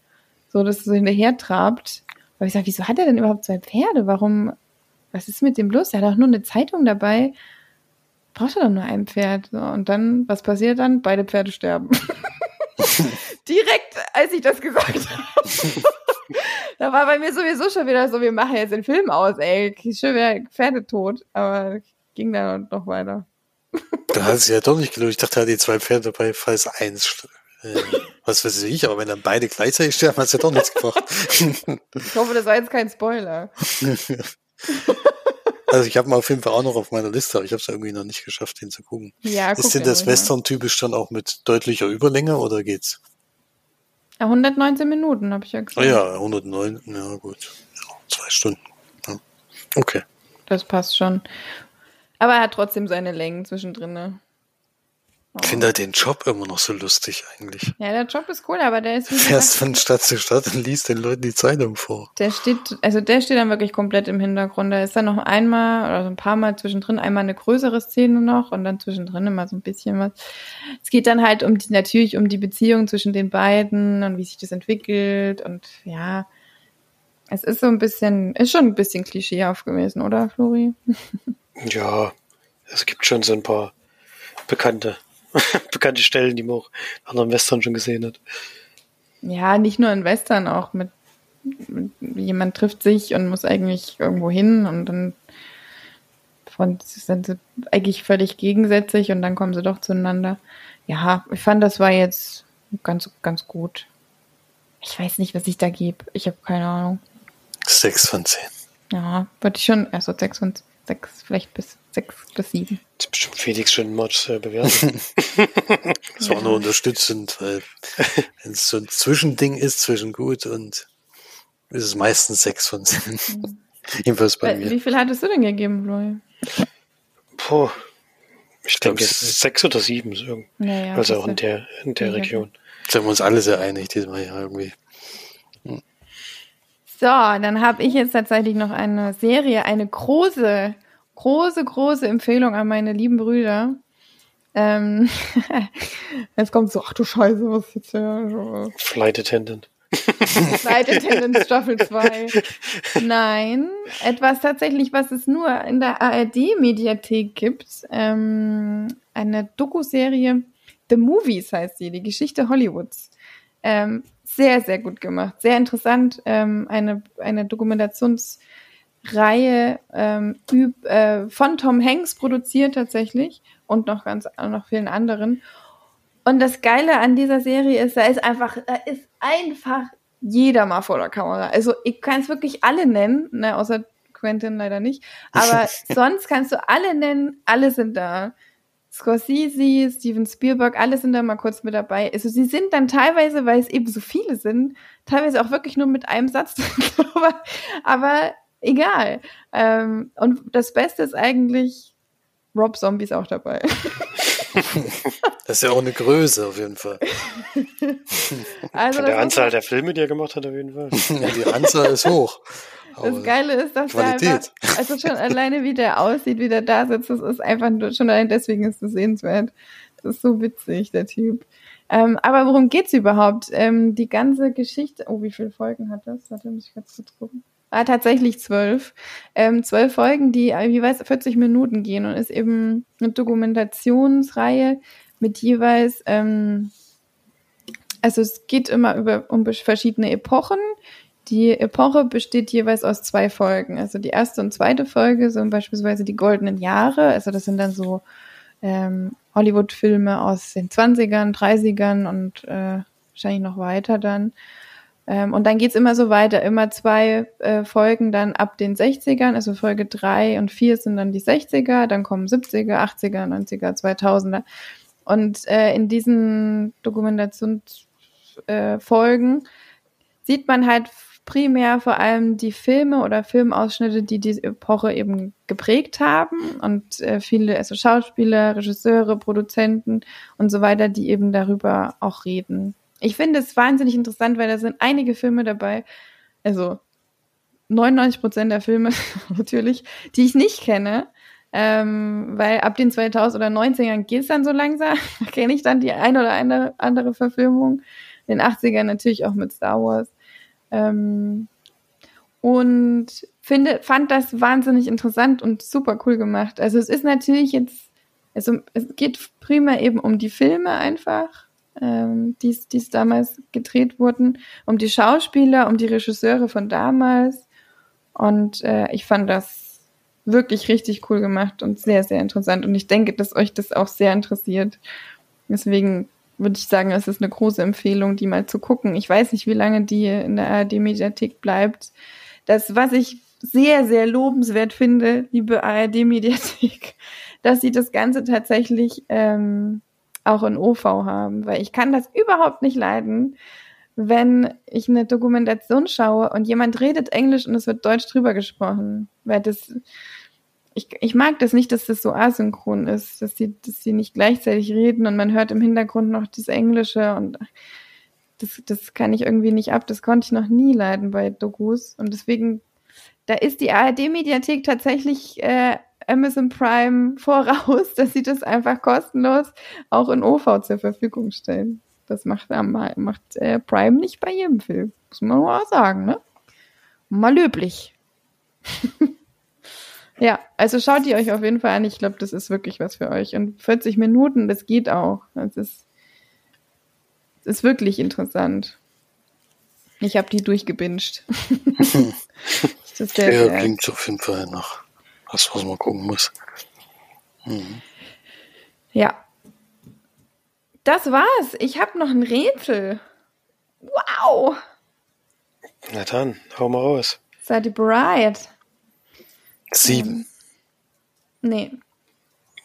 so dass es so hinterher trabt. Aber ich sag, wieso hat er denn überhaupt zwei Pferde? Warum was ist mit dem bloß? Er hat auch nur eine Zeitung dabei. Braucht er doch nur ein Pferd. Und dann, was passiert dann? Beide Pferde sterben. *laughs* Direkt, als ich das gesagt *laughs* habe. da war bei mir sowieso schon wieder so, wir machen jetzt den Film aus, ey. Schon wieder Pferde tot. Aber ging dann noch weiter. *laughs* Da hat es ja doch nicht gelohnt. Ich dachte, er hat die zwei Pferde dabei, falls eins, äh, was weiß ich, aber wenn dann beide gleichzeitig sterben, hat es ja doch nichts gebracht. Ich hoffe, das war jetzt kein Spoiler. *laughs* Also ich habe mal auf jeden Fall auch noch auf meiner Liste, aber ich habe es irgendwie noch nicht geschafft, den zu gucken. Ja, Ist denn den das ruhig mal. Western typisch dann auch mit deutlicher Überlänge oder geht's? Ja, 119 Minuten, habe ich ja Ah gesagt. ja, 109, ja gut. Ja, zwei Stunden. Ja. Okay. Das passt schon. Aber er hat trotzdem seine Längen zwischendrin. Ne? Ich finde halt den Job immer noch so lustig eigentlich. Ja, der Job ist cool, aber der ist wie Fährst von Stadt zu Stadt und liest den Leuten die Zeitung vor. der steht, also der steht dann wirklich komplett im Hintergrund. Da ist dann noch einmal oder so ein paar Mal zwischendrin einmal eine größere Szene noch und dann zwischendrin immer so ein bisschen was. Es geht dann halt um die, natürlich um die Beziehung zwischen den beiden und wie sich das entwickelt und ja. Es ist so ein bisschen, ist schon ein bisschen klischeehaft gewesen, oder, Flori? *laughs* Ja, es gibt schon so ein paar bekannte, *laughs* bekannte Stellen, die man auch in anderen Western schon gesehen hat. Ja, nicht nur in Western, auch mit, mit jemand trifft sich und muss eigentlich irgendwo hin und dann von, sind sie eigentlich völlig gegensätzlich und dann kommen sie doch zueinander. Ja, ich fand, das war jetzt ganz, ganz gut. Ich weiß nicht, was ich da gebe. Ich habe keine Ahnung. Sechs von zehn. Ja, würde ich schon, also sechs und sechs, vielleicht bis sechs bis sieben. Das ist bestimmt Felix schon Mods äh, bewerten. *laughs* Das war nur unterstützend, weil wenn es so ein Zwischending ist zwischen gut und ist es meistens sechs von zehn. Jedenfalls bei Wie mir. viel hattest du denn gegeben, Flori? Puh. Ich glaub, denke, es ist sechs oder sieben, so. Naja, also das auch in der, in der Ja. Region. Sind wir uns alle sehr einig diesmal ja irgendwie. So, dann habe ich jetzt tatsächlich noch eine Serie, eine große, große, große Empfehlung an meine lieben Brüder. Ähm, *laughs* jetzt kommt so, ach du Scheiße, was ist jetzt hier? Flight Attendant. Flight Attendant *laughs* Staffel 2. Nein, etwas tatsächlich, was es nur in der ARD-Mediathek gibt. Ähm, eine Doku-Serie, The Movies heißt sie, die Geschichte Hollywoods. Ähm, sehr, sehr gut gemacht, sehr interessant. Ähm, eine, eine Dokumentationsreihe ähm, üb, äh, von Tom Hanks produziert tatsächlich und noch ganz noch vielen anderen. Und das Geile an dieser Serie ist, da ist einfach, da ist einfach jeder mal vor der Kamera. Also ich kann es wirklich alle nennen, ne, außer Quentin leider nicht. Aber *laughs* sonst kannst du alle nennen, alle sind da. Scorsese, Steven Spielberg, alle sind da mal kurz mit dabei. Also sie sind dann teilweise, weil es eben so viele sind, teilweise auch wirklich nur mit einem Satz *laughs* drin, aber, aber egal. Ähm, und das Beste ist eigentlich, Rob Zombie ist auch dabei. *laughs* Das ist ja auch eine Größe auf jeden Fall. Also Von der Anzahl der Filme, die er gemacht hat, auf jeden Fall. Ja, die Anzahl ist hoch. Das Geile ist, dass der Qualität. einfach, also schon alleine wie der aussieht, wie der da sitzt, das ist einfach nur, schon allein deswegen ist es sehenswert. Das ist so witzig, der Typ. Ähm, aber worum geht's überhaupt? Ähm, die ganze Geschichte, oh, wie viele Folgen hat das? Warte, muss ich ganz kurz gucken. Ah, tatsächlich zwölf. Ähm, zwölf Folgen, die jeweils 40 Minuten gehen und ist eben eine Dokumentationsreihe mit jeweils, ähm, also es geht immer über um verschiedene Epochen. Die Epoche besteht jeweils aus zwei Folgen. Also die erste und zweite Folge sind beispielsweise die goldenen Jahre. Also das sind dann so ähm, Hollywood-Filme aus den 20ern, 30ern und äh, wahrscheinlich noch weiter dann. Ähm, und dann geht's immer so weiter, immer zwei äh, Folgen dann ab den 60ern, also Folge drei und vier sind dann die 60er, dann kommen 70er, 80er, 90er, 2000er. Und äh, in diesen Dokumentationsfolgen äh, sieht man halt primär vor allem die Filme oder Filmausschnitte, die diese Epoche eben geprägt haben und äh, viele, also Schauspieler, Regisseure, Produzenten und so weiter, die eben darüber auch reden. Ich finde es wahnsinnig interessant, weil da sind einige Filme dabei, also 99 Prozent der Filme *laughs* natürlich, die ich nicht kenne, ähm, weil ab den 2000 oder 90ern geht es dann so langsam, *laughs* da kenne ich dann die ein oder andere, andere Verfilmung, in den 80ern natürlich auch mit Star Wars. Ähm, und finde, fand das wahnsinnig interessant und super cool gemacht. Also es ist natürlich jetzt, also es geht primär eben um die Filme einfach, ähm, die damals gedreht wurden, um die Schauspieler, um die Regisseure von damals. Und äh, ich fand das wirklich richtig cool gemacht und sehr, sehr interessant. Und ich denke, dass euch das auch sehr interessiert. Deswegen würde ich sagen, es ist eine große Empfehlung, die mal zu gucken. Ich weiß nicht, wie lange die in der ARD-Mediathek bleibt. Das, was ich sehr, sehr lobenswert finde, liebe ARD-Mediathek, *laughs* dass sie das Ganze tatsächlich ähm, auch in OV haben, weil ich kann das überhaupt nicht leiden, wenn ich eine Dokumentation schaue und jemand redet Englisch und es wird Deutsch drüber gesprochen, weil das ich, ich mag das nicht, dass das so asynchron ist, dass sie, dass sie nicht gleichzeitig reden und man hört im Hintergrund noch das Englische und das, das kann ich irgendwie nicht ab. Das konnte ich noch nie leiden bei Dokus und deswegen, da ist die ARD-Mediathek tatsächlich äh, Amazon Prime *laughs* voraus, dass sie das einfach kostenlos auch in OV zur Verfügung stellen. Das macht, macht äh, Prime nicht bei jedem Film. Muss man mal sagen, ne? Mal löblich. *laughs* ja, also schaut die euch auf jeden Fall an. Ich glaube, das ist wirklich was für euch. Und 40 Minuten, das geht auch. Das ist, das ist wirklich interessant. Ich habe die durchgebinscht. *laughs* das ja, sehr klingt auf jeden Fall noch was, was man gucken muss. Mhm. Ja. Das war's. Ich habe noch ein Rätsel. Wow. Na dann, hau mal raus. Seid ihr bereit? Sieben. Ähm, nee.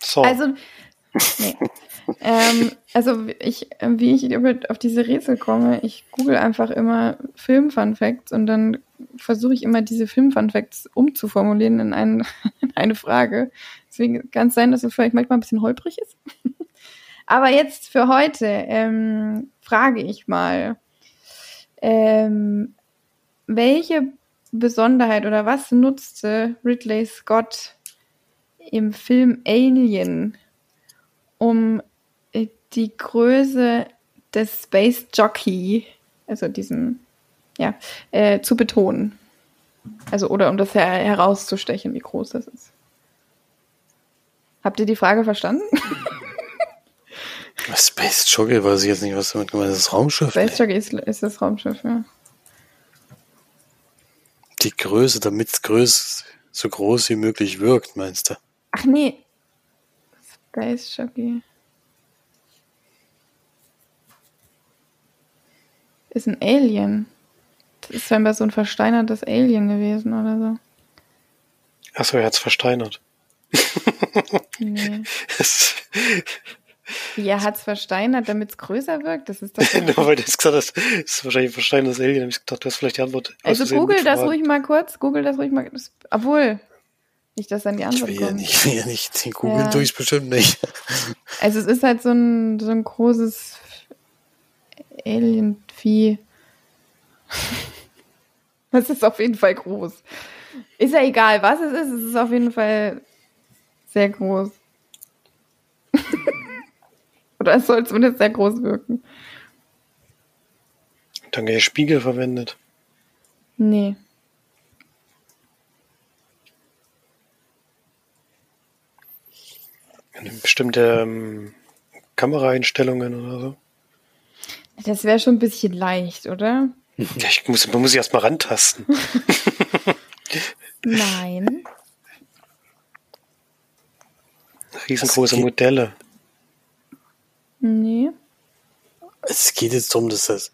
So. Also, nee. ähm, also ich, wie ich auf diese Rätsel komme, ich google einfach immer Film-Fun-Facts und dann versuche ich immer diese Film-Fun-Facts umzuformulieren in, ein, *laughs* in eine Frage. Deswegen kann es sein, dass es vielleicht manchmal ein bisschen holprig ist. *laughs* Aber jetzt für heute ähm, frage ich mal, ähm, welche Besonderheit oder was nutzte Ridley Scott im Film Alien, um äh, die Größe des Space Jockey, also diesen, ja, äh, zu betonen. Also, oder um das her herauszustechen, wie groß das ist. Habt ihr die Frage verstanden? *laughs* Space Jockey weiß ich jetzt nicht, was damit gemeint ist. Das Raumschiff? Space Jockey ist, ist das Raumschiff, ja. Die Größe, damit es so groß wie möglich wirkt, meinst du? Ach nee. Space Jockey. Ist ein Alien. Das ist scheinbar so ein versteinertes Alien gewesen oder so. Achso, er hat's versteinert. Nee. *laughs* Wie, er hat's versteinert, damit es größer wirkt? Das ist doch. *laughs* Nur weil du jetzt gesagt hast, das ist wahrscheinlich ein versteinertes Alien. Hab ich gedacht, du hast vielleicht die Antwort. Also google das ruhig mal kurz. Google das ruhig mal. Obwohl, nicht, dass dann die Antwort ich will kommt. Ja nicht, ich will ja nicht. Den googeln ja. tue ich bestimmt nicht. Also es ist halt so ein, so ein großes Alien-Vieh. *laughs* Das ist auf jeden Fall groß. Ist ja egal, was es ist, es ist auf jeden Fall sehr groß. Oder es soll zumindest sehr groß wirken. Danke, ihr Spiegel verwendet. Nee. Bestimmte ähm, Kameraeinstellungen oder so? Das wäre schon ein bisschen leicht, oder? *laughs* Ja, ich muss, man muss sich erstmal rantasten. *laughs* Nein. Riesengroße Modelle. Nee. Es geht jetzt darum, dass das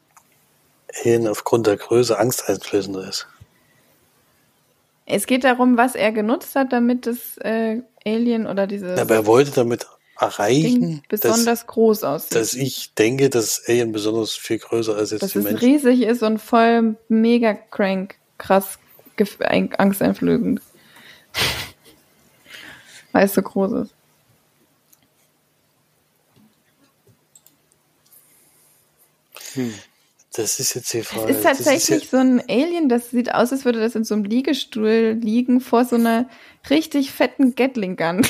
Alien aufgrund der Größe angsteinflößender ist. Es geht darum, was er genutzt hat, damit das äh, Alien oder dieses. Aber er wollte damit erreichen, besonders dass, groß aussieht. dass ich denke, dass Alien besonders viel größer ist als jetzt dass die es Menschen. riesig ist und voll mega crank, krass, angsteinflößend. *laughs* Weil es so groß ist. Das ist jetzt die Frage. Es ist tatsächlich so ein Alien, das sieht aus, als würde das in so einem Liegestuhl liegen vor so einer richtig fetten Gatling Gun.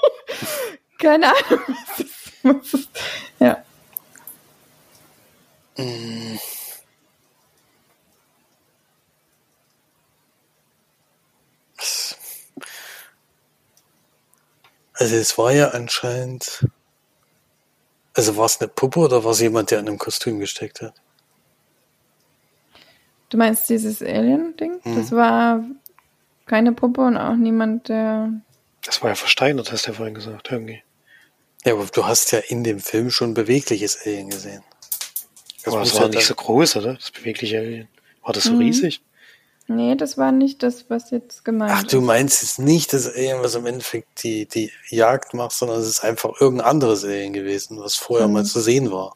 *laughs* Keine Ahnung. Was ist, was ist, ja. ja, mm. Also es war ja anscheinend. Also war es eine Puppe oder war es jemand, der in einem Kostüm gesteckt hat? Du meinst dieses Alien-Ding? Mhm. Das war keine Puppe und auch niemand, der. Das war ja versteinert, hast du ja vorhin gesagt, irgendwie. Ja, aber du hast ja in dem Film schon bewegliches Alien gesehen. Das aber es war ja nicht so groß, oder? Das bewegliche Alien. War das so Mhm. riesig? Nee, das war nicht das, was jetzt gemeint Ach, du ist. meinst jetzt nicht das Alien, was im Endeffekt die, die Jagd macht, sondern es ist einfach irgendein anderes Alien gewesen, was vorher Mhm. mal zu sehen war.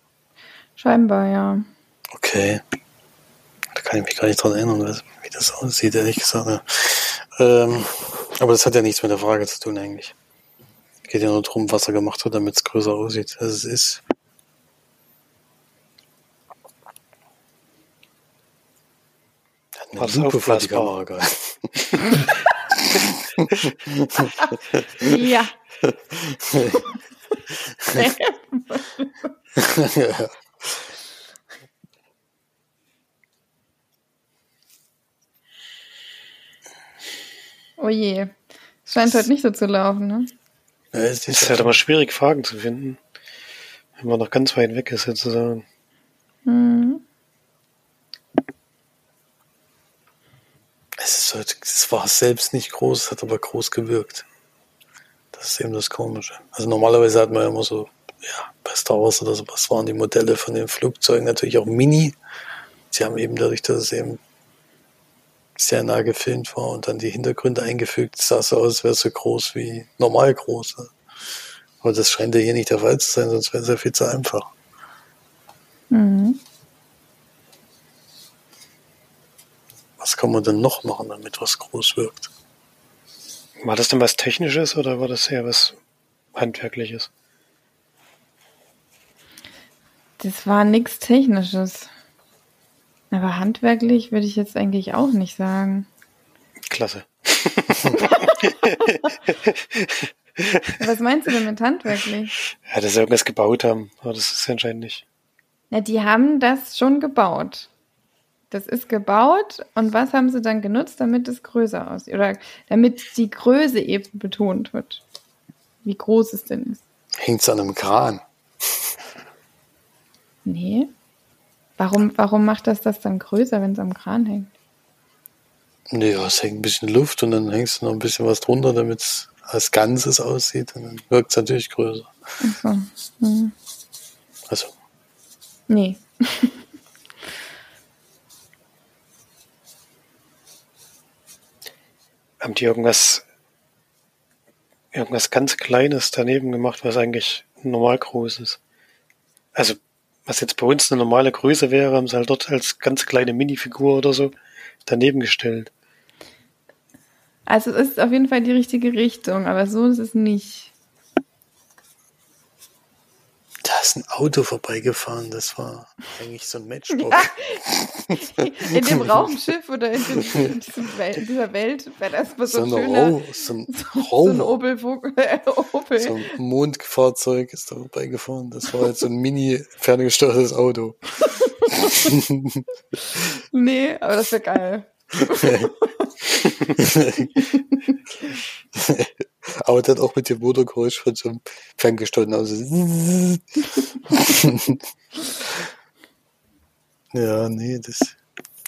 Scheinbar, ja. Okay. Da kann ich mich gar nicht dran erinnern, wie das aussieht, ehrlich gesagt. Ja. Ähm, aber das hat ja nichts mit der Frage zu tun eigentlich. Geht ja nur darum, was er gemacht hat, damit es größer aussieht, als es ist. Das Lupe vor die aufblasbar? Kamera gehalten. Ja. ja. oh je. Scheint heute nicht so zu laufen, ne? Ja, Es ist halt immer schwierig, Fragen zu finden. Wenn man noch ganz weit weg ist, sozusagen. Hm. Es, ist halt, es selbst nicht groß, es hat aber groß gewirkt. Das ist eben das Komische. Also normalerweise hat man ja immer so, ja, bei Star Wars oder so, was waren die Modelle von den Flugzeugen natürlich auch mini. Sie haben eben dadurch, dass es eben sehr nah gefilmt war und dann die Hintergründe eingefügt, sah so aus, als wäre es so groß wie normal groß. Aber das scheint ja hier nicht der Fall zu sein, sonst wäre es ja viel zu einfach. Mhm. Was kann man denn noch machen, damit was groß wirkt? War das denn was Technisches oder war das eher was Handwerkliches? Das war nichts Technisches. Aber handwerklich würde ich jetzt eigentlich auch nicht sagen. Klasse. *laughs* Was meinst du denn mit handwerklich? Ja, dass sie irgendwas gebaut haben. Aber das ist ja anscheinend nicht. Na, die haben das schon gebaut. Das ist gebaut und was haben sie dann genutzt, damit es größer aussieht? Oder damit die Größe eben betont wird. Wie groß es denn ist. Hängt es an einem Kran? Nee. Warum, warum macht das das dann größer, wenn es am Kran hängt? Ja, es hängt ein bisschen Luft und dann hängst du noch ein bisschen was drunter, damit es als Ganzes aussieht und dann wirkt es natürlich größer. Ach so. Hm. Also, Nee. *laughs* Haben die irgendwas, irgendwas ganz Kleines daneben gemacht, was eigentlich normal groß ist? Also, was jetzt bei uns eine normale Größe wäre, haben sie halt dort als ganz kleine Minifigur oder so daneben gestellt. Also es ist auf jeden Fall die richtige Richtung, aber so ist es nicht. da ist ein Auto vorbeigefahren, das war eigentlich so ein Matchbox. Ja. *laughs* In dem Raumschiff oder in, dem, in, diesem Wel in dieser Welt wäre das mal so So, ein schöner, Ro so ein *laughs* so ein Opel, äh, Opel. so ein Mondfahrzeug ist da vorbeigefahren. Das war halt so ein mini ferngesteuertes Auto. *laughs* Nee, aber das wäre geil. Aber dann auch mit dem Motorgeräusch von so einem ferngesteuerten Auto. *laughs* ja, nee, das.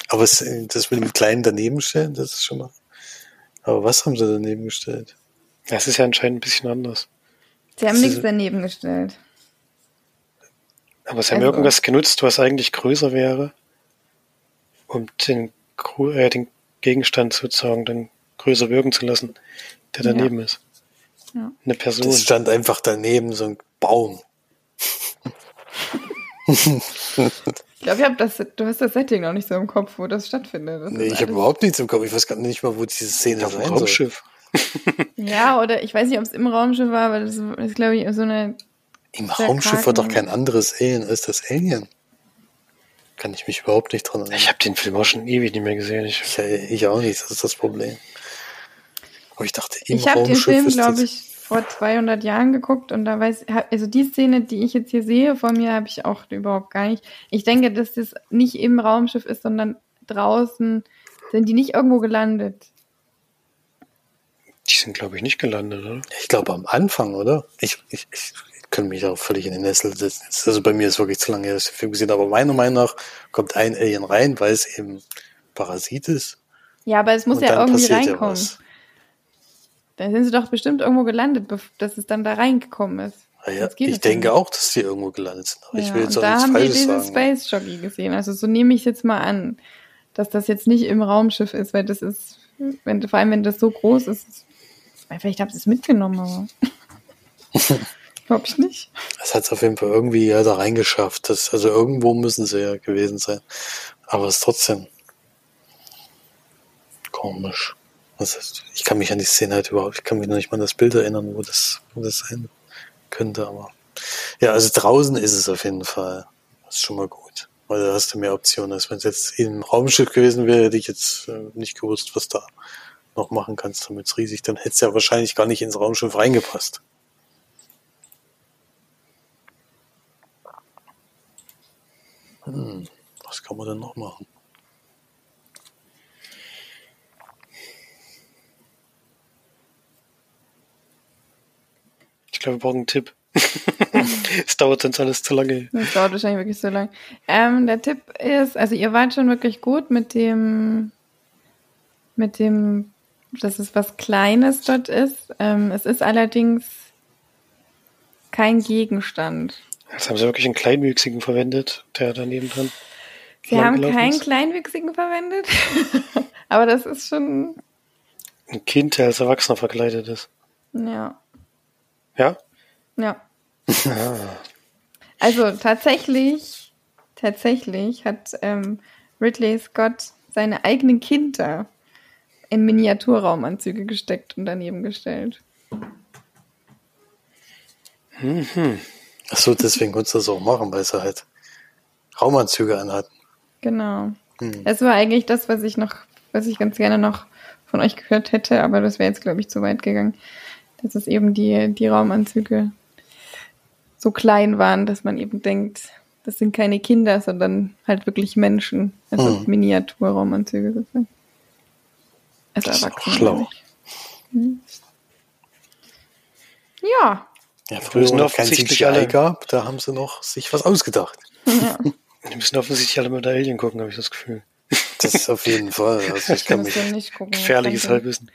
Aber es, das mit dem kleinen daneben stellen, das ist schon mal. Aber was haben sie daneben gestellt? Das ist ja anscheinend ein bisschen anders. Sie haben Das nichts ist- daneben gestellt. Aber sie haben Also- irgendwas genutzt, was eigentlich größer wäre, um den, äh, den Gegenstand sozusagen dann größer wirken zu lassen, der Ja. daneben ist. Ja. Eine Person. Das stand einfach daneben, so ein Baum. Ich glaube, ich hab das, du hast das Setting noch nicht so im Kopf, wo das stattfindet. Das Nee, ich habe überhaupt nichts im Kopf. Ich weiß gar nicht mal, wo diese Szene auf dem. Raumschiff. Ja, oder ich weiß nicht, ob es im Raumschiff war, aber das ist, glaube ich, so eine. Im Raumschiff war doch kein anderes Alien als das Alien. Kann ich mich überhaupt nicht dran erinnern. Ich habe den Film auch schon ewig nicht mehr gesehen. Ich, Ich, auch nicht, das ist das Problem. Aber ich dachte, im Ich habe den Raumschiff Film, ist glaube das- ich, vor 200 Jahren geguckt und da weiß, also die Szene, die ich jetzt hier sehe vor mir, habe ich auch überhaupt gar nicht. Ich denke, dass das nicht im Raumschiff ist, sondern draußen sind die nicht irgendwo gelandet. die sind, glaube ich, nicht gelandet, oder? Ich glaube am Anfang, oder? Ich, ich, ich könnte mich auch völlig in den Nessel setzen. Also bei mir ist wirklich zu lange her, dass ich den Film gesehen habe. Aber meiner Meinung nach kommt ein Alien rein, weil es eben Parasit ist. Ja, aber es muss Und ja irgendwie ja reinkommen. was. Dann sind sie doch bestimmt irgendwo gelandet, dass es dann da reingekommen ist. Ja, ich denke nicht. auch, dass die irgendwo gelandet sind. Aber ich Ja, will jetzt und auch da nichts haben Falsches diesen sagen. Space Jockey gesehen. Also so nehme ich jetzt mal an, dass das jetzt nicht im Raumschiff ist, weil das ist, wenn, vor allem wenn das so groß ist, ist vielleicht haben sie es mitgenommen, aber *laughs* glaube ich nicht. Es hat es auf jeden Fall irgendwie ja, da reingeschafft. Das, also irgendwo müssen sie ja gewesen sein. Aber es ist trotzdem komisch. Ist, ich kann mich an die Szene halt überhaupt, ich kann mich noch nicht mal an das Bild erinnern, wo das, wo das sein könnte, aber ja, also draußen ist es auf jeden Fall. Das ist schon mal gut. Weil da hast du mehr Optionen, als wenn es jetzt im Raumschiff gewesen wäre, hätte ich jetzt äh, nicht gewusst, was da noch machen kannst, damit es riesig, dann hätte es ja wahrscheinlich gar nicht ins Raumschiff reingepasst. Hm, was kann man denn noch machen? Glaube, wir brauchen einen Tipp. *laughs* Es dauert sonst alles zu lange. Das dauert wahrscheinlich wirklich so lang. Ähm, der Tipp ist, also ihr wart schon wirklich gut mit dem, mit dem, dass es was Kleines dort ist. Ähm, es ist allerdings kein Gegenstand. Jetzt haben sie wirklich einen Kleinwüchsigen verwendet, der daneben dran. Sie haben keinen ist. Kleinwüchsigen verwendet, *laughs* aber das ist schon, Ein Kind, der als Erwachsener verkleidet ist. ja, Ja? ja. *laughs* Also tatsächlich, tatsächlich hat ähm, Ridley Scott seine eigenen Kinder in Miniaturraumanzüge gesteckt und daneben gestellt. Mhm. Ach so, deswegen konntest du das auch machen, weil sie halt Raumanzüge anhatten. Genau. Hm. Das war eigentlich das, was ich noch, was ich ganz gerne noch von euch gehört hätte, aber das wäre jetzt, glaube ich, zu weit gegangen. Dass es eben die, die Raumanzüge so klein waren, dass man eben denkt, das sind keine Kinder, sondern halt wirklich Menschen. Also Hm. Miniaturraumanzüge sozusagen. Also Das ist auch schlau. Hm. Ja. Ja, früher, es kein offensichtlich CGI alle- gab, da haben sie noch sich was ausgedacht. ja. *laughs* Die müssen offensichtlich alle mal der Alien gucken, habe ich das Gefühl. Das ist auf jeden Fall. Also ich kann mich, ihr nicht gucken. Gefährliches Halbwissen.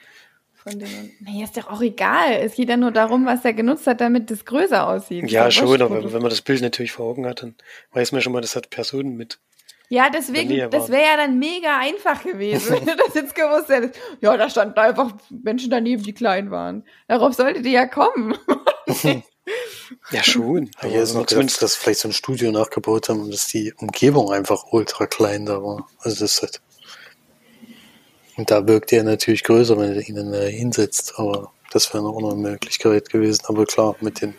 Von denen. Nee, ist doch auch egal. Es geht ja nur darum, was er genutzt hat, damit es größer aussieht. Ja, doch schon, aber wenn man das Bild natürlich vor Augen hat, dann weiß man schon mal, das hat Personen mit. Ja, deswegen, das wäre ja dann mega einfach gewesen, wenn *laughs* du das jetzt gewusst hättest. Ja, da standen einfach Menschen daneben, die klein waren. Darauf solltet ihr ja kommen. *laughs* Ja, schon. Ja, hier ist noch gedacht, zumindest dass vielleicht so ein Studio nachgebaut haben, dass die Umgebung einfach ultra klein da war. Also das ist halt. Und da wirkt er natürlich größer, wenn du ihn dann da hinsetzt. Aber das wäre noch eine Möglichkeit gewesen. Aber klar, mit den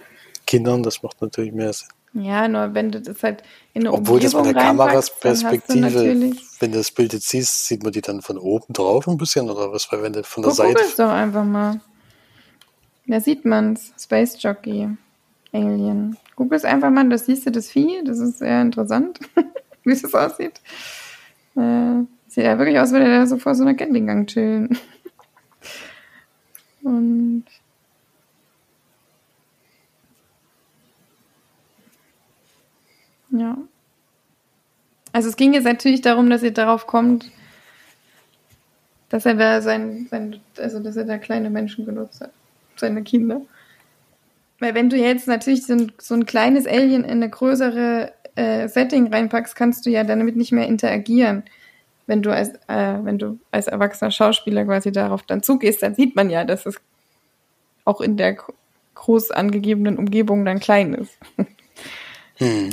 Kindern, das macht natürlich mehr Sinn. Ja, nur wenn du das halt in eine Obwohl das Umgebung mit der natürlich... wenn du das Bild jetzt siehst, sieht man die dann von oben drauf ein bisschen oder was? Weil wenn du von der Guck, Seite. googel's doch einfach mal. Da sieht man's. Space Jockey. Alien. Google's einfach mal, da siehst du das Vieh. Das ist sehr interessant, *laughs* wie es aussieht. Äh, sieht ja wirklich aus, würde der so vor so einer Gatling-Gang chillen. Und ja. Also es ging jetzt natürlich darum, dass ihr darauf kommt, dass er da sein, sein, also dass er da kleine Menschen genutzt hat. Seine Kinder. Weil wenn du jetzt natürlich so ein, so ein kleines Alien in eine größere äh, Setting reinpackst, kannst du ja damit nicht mehr interagieren. Wenn du als, äh, wenn du als erwachsener Schauspieler quasi darauf dann zugehst, dann sieht man ja, dass es auch in der gro- groß angegebenen Umgebung dann klein ist. *laughs* Hm.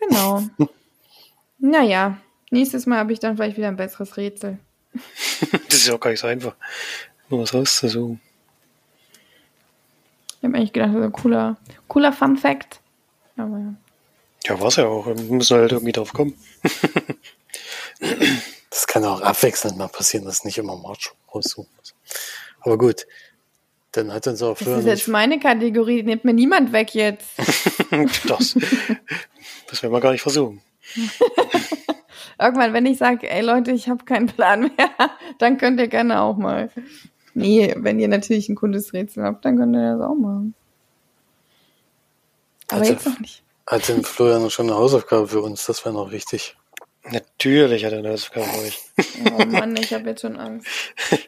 Genau. naja, nächstes Mal habe ich dann vielleicht wieder ein besseres Rätsel. *laughs* das ist ja auch gar nicht so einfach, nur was rauszusuchen. Ich habe eigentlich gedacht, das ist ein cooler, cooler Fun Fact. Aber ja. Ja, war's ja auch. Wir müssen halt irgendwie drauf kommen. *laughs* Das kann auch abwechselnd mal passieren, dass nicht immer March raussuchen muss. Aber gut, dann hat uns auch Das Florian ist jetzt meine Kategorie, nimmt mir niemand weg jetzt. *laughs* das, das werden wir gar nicht versuchen. *laughs* Irgendwann, wenn ich sage, ey Leute, ich habe keinen Plan mehr, dann könnt ihr gerne auch mal. Nee, wenn ihr natürlich ein cooles Rätsel habt, dann könnt ihr das auch machen. Aber Also- jetzt noch nicht. Hat denn Florian schon eine Hausaufgabe für uns? Das wäre noch wichtig. Natürlich hat er eine Hausaufgabe für euch. *laughs* Oh Mann, ich habe jetzt schon Angst. *laughs*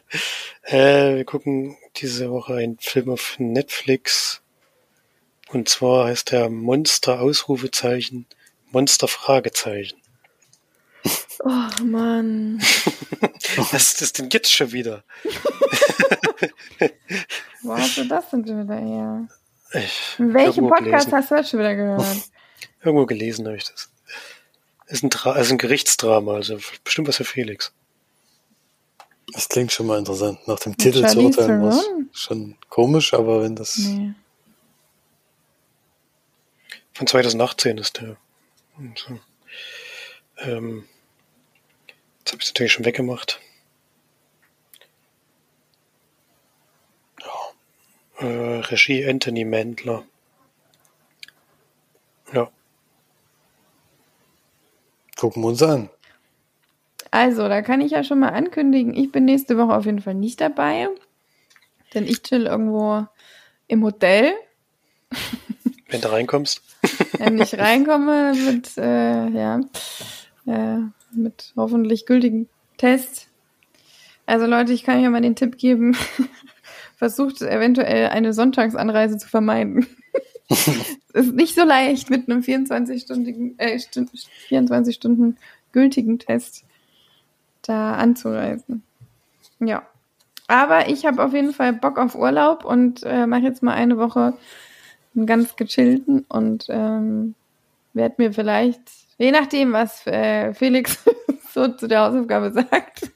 Äh, wir gucken diese Woche einen Film auf Netflix. Und zwar heißt der Monster Ausrufezeichen, Monster Fragezeichen. Oh Mann. *laughs* Was ist das denn jetzt schon wieder? Wo hast du das denn schon wieder her? Ich, Welchen Podcast gelesen. hast du jetzt schon wieder gehört? Irgendwo gelesen habe ich das. Ist ein, Dra ist ein Gerichtsdrama, also bestimmt was für Felix. Das klingt schon mal interessant. Nach dem Titel zu Charlize urteilen was schon komisch, aber wenn das Nee. Von 2018 ist der. Und so. Ähm, jetzt habe ich es natürlich schon weggemacht. Ja. Äh, Regie Anthony Mandler. Ja. gucken wir uns an. Also, da kann ich ja schon mal ankündigen, ich bin nächste Woche auf jeden Fall nicht dabei. Denn ich chill irgendwo im Hotel. *laughs* Wenn du reinkommst. *laughs* Wenn ich reinkomme mit, äh, ja, äh, mit hoffentlich gültigen Test. Also Leute, ich kann euch ja mal den Tipp geben. *laughs* Versucht eventuell eine Sonntagsanreise zu vermeiden. *laughs* es ist nicht so leicht mit einem 24-stündigen, äh, Stu- 24 Stunden gültigen Test da anzureisen. Ja. Aber ich habe auf jeden Fall Bock auf Urlaub und äh, mache jetzt mal eine Woche einen ganz gechillten und ähm, werde mir vielleicht, je nachdem, was äh, Felix *laughs* so zu der Hausaufgabe sagt,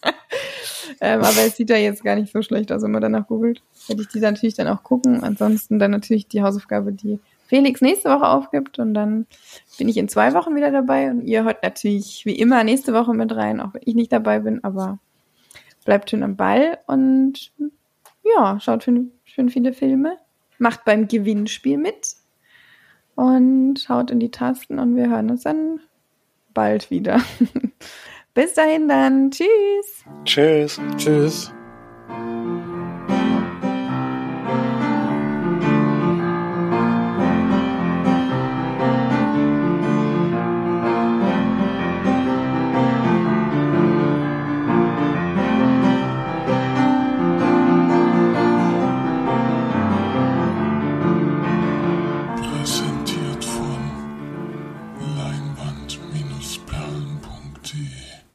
ähm, aber es sieht ja jetzt gar nicht so schlecht aus, wenn man danach googelt, werde ich die natürlich dann auch gucken. Ansonsten dann natürlich die Hausaufgabe, die Felix nächste Woche aufgibt. Und dann bin ich in zwei Wochen wieder dabei. Und ihr hört natürlich wie immer nächste Woche mit rein, auch wenn ich nicht dabei bin, aber bleibt schön am Ball und ja, schaut schön, schön viele Filme, macht beim Gewinnspiel mit und haut in die Tasten und wir hören uns dann bald wieder. *laughs* Bis dahin dann. Tschüss. Tschüss. Tschüss.